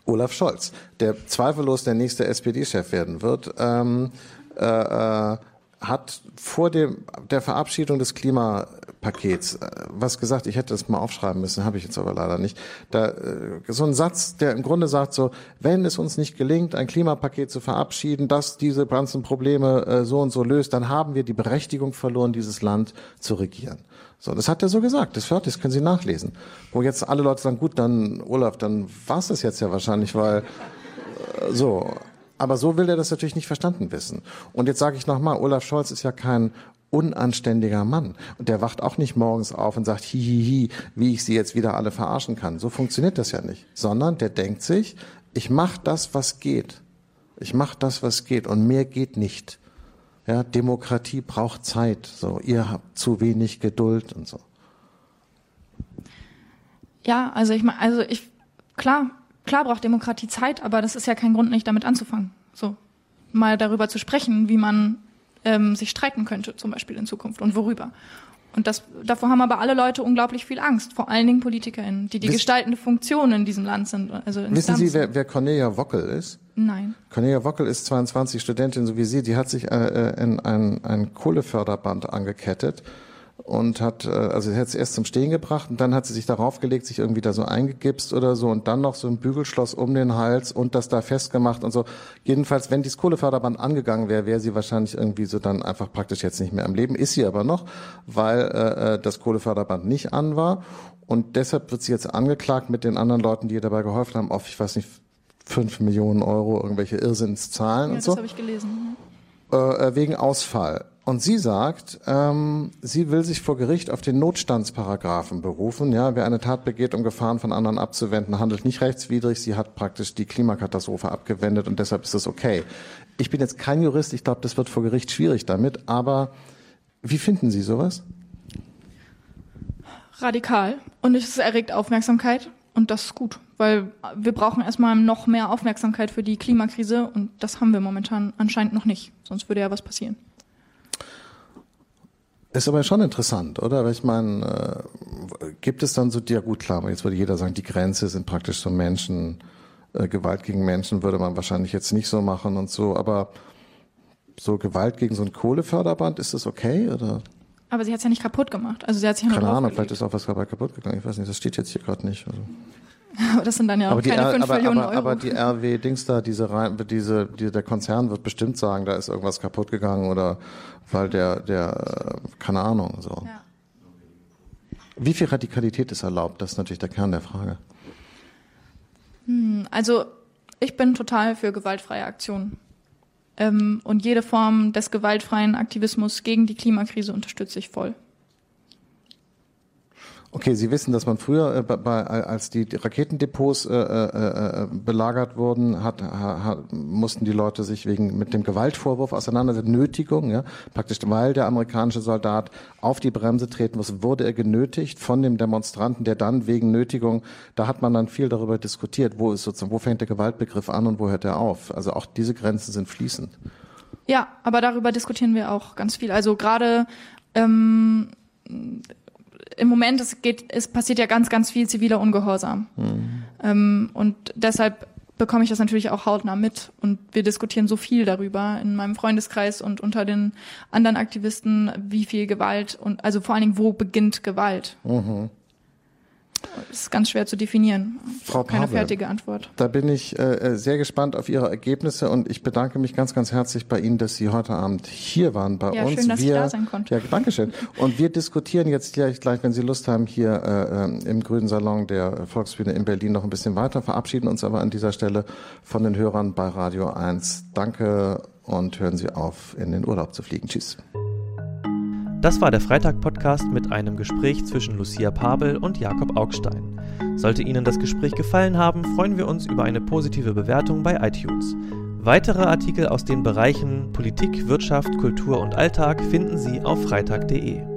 Olaf Scholz, der zweifellos der nächste SPD-Chef werden wird, ähm, äh, äh, hat vor dem, der Verabschiedung des Klimapakets äh, was gesagt, ich hätte das mal aufschreiben müssen, habe ich jetzt aber leider nicht. Da, äh, so ein Satz, der im Grunde sagt so, wenn es uns nicht gelingt, ein Klimapaket zu verabschieden, das diese ganzen Probleme äh, so und so löst, dann haben wir die Berechtigung verloren, dieses Land zu regieren. So, das hat er so gesagt, das fertig, das können Sie nachlesen. Wo jetzt alle Leute sagen, gut, dann Olaf, dann war es das jetzt ja wahrscheinlich, weil äh, so. Aber so will er das natürlich nicht verstanden wissen. Und jetzt sage ich nochmal, Olaf Scholz ist ja kein unanständiger Mann. Und der wacht auch nicht morgens auf und sagt, hihihi, wie ich sie jetzt wieder alle verarschen kann. So funktioniert das ja nicht. Sondern der denkt sich, ich mache das, was geht. Ich mache das, was geht. Und mehr geht nicht. Ja, Demokratie braucht Zeit. So, ihr habt zu wenig Geduld und so. Ja, also ich also ich, klar, klar braucht Demokratie Zeit, aber das ist ja kein Grund, nicht damit anzufangen. So, mal darüber zu sprechen, wie man ähm, sich streiten könnte, zum Beispiel in Zukunft und worüber. Und das, davor haben aber alle Leute unglaublich viel Angst, vor allen Dingen PolitikerInnen, die die Wiss gestaltende Funktion in diesem Land sind. Also Wissen Sie, wer, wer Cornelia Wockel ist? Nein. Cornelia Wockel ist 22 Studentin, so wie Sie. Die hat sich äh, äh in ein, ein Kohleförderband angekettet und hat, äh, also sie hat es erst zum Stehen gebracht und dann hat sie sich darauf gelegt, sich irgendwie da so eingegipst oder so und dann noch so ein Bügelschloss um den Hals und das da festgemacht und so. Jedenfalls, wenn dieses Kohleförderband angegangen wäre, wäre sie wahrscheinlich irgendwie so dann einfach praktisch jetzt nicht mehr am Leben. Ist sie aber noch, weil äh, äh das Kohleförderband nicht an war und deshalb wird sie jetzt angeklagt mit den anderen Leuten, die ihr dabei geholfen haben, auf, ich weiß nicht, fünf Millionen Euro irgendwelche Irrsinnszahlen ja, und so. Das habe ich gelesen. Äh, äh, wegen Ausfall. Und sie sagt, ähm, sie will sich vor Gericht auf den Notstandsparagraphen berufen. Ja, wer eine Tat begeht, um Gefahren von anderen abzuwenden, handelt nicht rechtswidrig. Sie hat praktisch die Klimakatastrophe abgewendet und deshalb ist das okay. Ich bin jetzt kein Jurist. Ich glaube, das wird vor Gericht schwierig damit. Aber wie finden Sie sowas? Radikal. Und es erregt Aufmerksamkeit. Und das ist gut, weil wir brauchen erstmal noch mehr Aufmerksamkeit für die Klimakrise und das haben wir momentan anscheinend noch nicht. Sonst würde ja was passieren. Ist aber schon interessant, oder? Weil ich meine, äh, gibt es dann so, ja gut, klar, jetzt würde jeder sagen, die Grenze sind praktisch so Menschen, äh, Gewalt gegen Menschen würde man wahrscheinlich jetzt nicht so machen und so, aber so Gewalt gegen so ein Kohleförderband, ist das okay, oder? Aber sie hat es ja nicht kaputt gemacht. Also sie hat sich ja Keine Ahnung, vielleicht ist auch was dabei kaputt gegangen. Ich weiß nicht, das steht jetzt hier gerade nicht. Also. Aber das sind dann ja auch keine R 5 aber, Millionen aber, Euro. Aber die RW-Dings da, diese, diese, die, der Konzern wird bestimmt sagen, da ist irgendwas kaputt gegangen oder weil der, der, keine Ahnung, so. Ja. Wie viel Radikalität ist erlaubt? Das ist natürlich der Kern der Frage. Hm, also, ich bin total für gewaltfreie Aktionen. Ähm, und jede Form des gewaltfreien Aktivismus gegen die Klimakrise unterstütze ich voll. Okay, Sie wissen, dass man früher, äh, bei, als die Raketendepots äh, äh, äh, belagert wurden, hat, ha, mussten die Leute sich wegen mit dem Gewaltvorwurf auseinandersetzen, Nötigung, ja, praktisch, weil der amerikanische Soldat auf die Bremse treten muss, wurde er genötigt von dem Demonstranten, der dann wegen Nötigung, da hat man dann viel darüber diskutiert, wo ist sozusagen, wo fängt der Gewaltbegriff an und wo hört er auf? Also auch diese Grenzen sind fließend. Ja, aber darüber diskutieren wir auch ganz viel. Also gerade ähm, im Moment, es geht, es passiert ja ganz, ganz viel ziviler Ungehorsam. Mhm. Ähm, und deshalb bekomme ich das natürlich auch hautnah mit. Und wir diskutieren so viel darüber in meinem Freundeskreis und unter den anderen Aktivisten, wie viel Gewalt und also vor allen Dingen, wo beginnt Gewalt. Mhm. Das ist ganz schwer zu definieren. Frau Keine Pavle, fertige Antwort. Da bin ich äh, sehr gespannt auf Ihre Ergebnisse und ich bedanke mich ganz, ganz herzlich bei Ihnen, dass Sie heute Abend hier waren bei ja, uns. Schön, dass wir, ich da sein konnte. Ja, danke schön. Und wir diskutieren jetzt gleich, gleich wenn Sie Lust haben, hier äh, ähm, im Grünen Salon der Volksbühne in Berlin noch ein bisschen weiter, verabschieden uns aber an dieser Stelle von den Hörern bei Radio 1. Danke und hören Sie auf, in den Urlaub zu fliegen. Tschüss. Das war der Freitag-Podcast mit einem Gespräch zwischen Lucia Pabel und Jakob Augstein. Sollte Ihnen das Gespräch gefallen haben, freuen wir uns über eine positive Bewertung bei iTunes. Weitere Artikel aus den Bereichen Politik, Wirtschaft, Kultur und Alltag finden Sie auf freitag.de.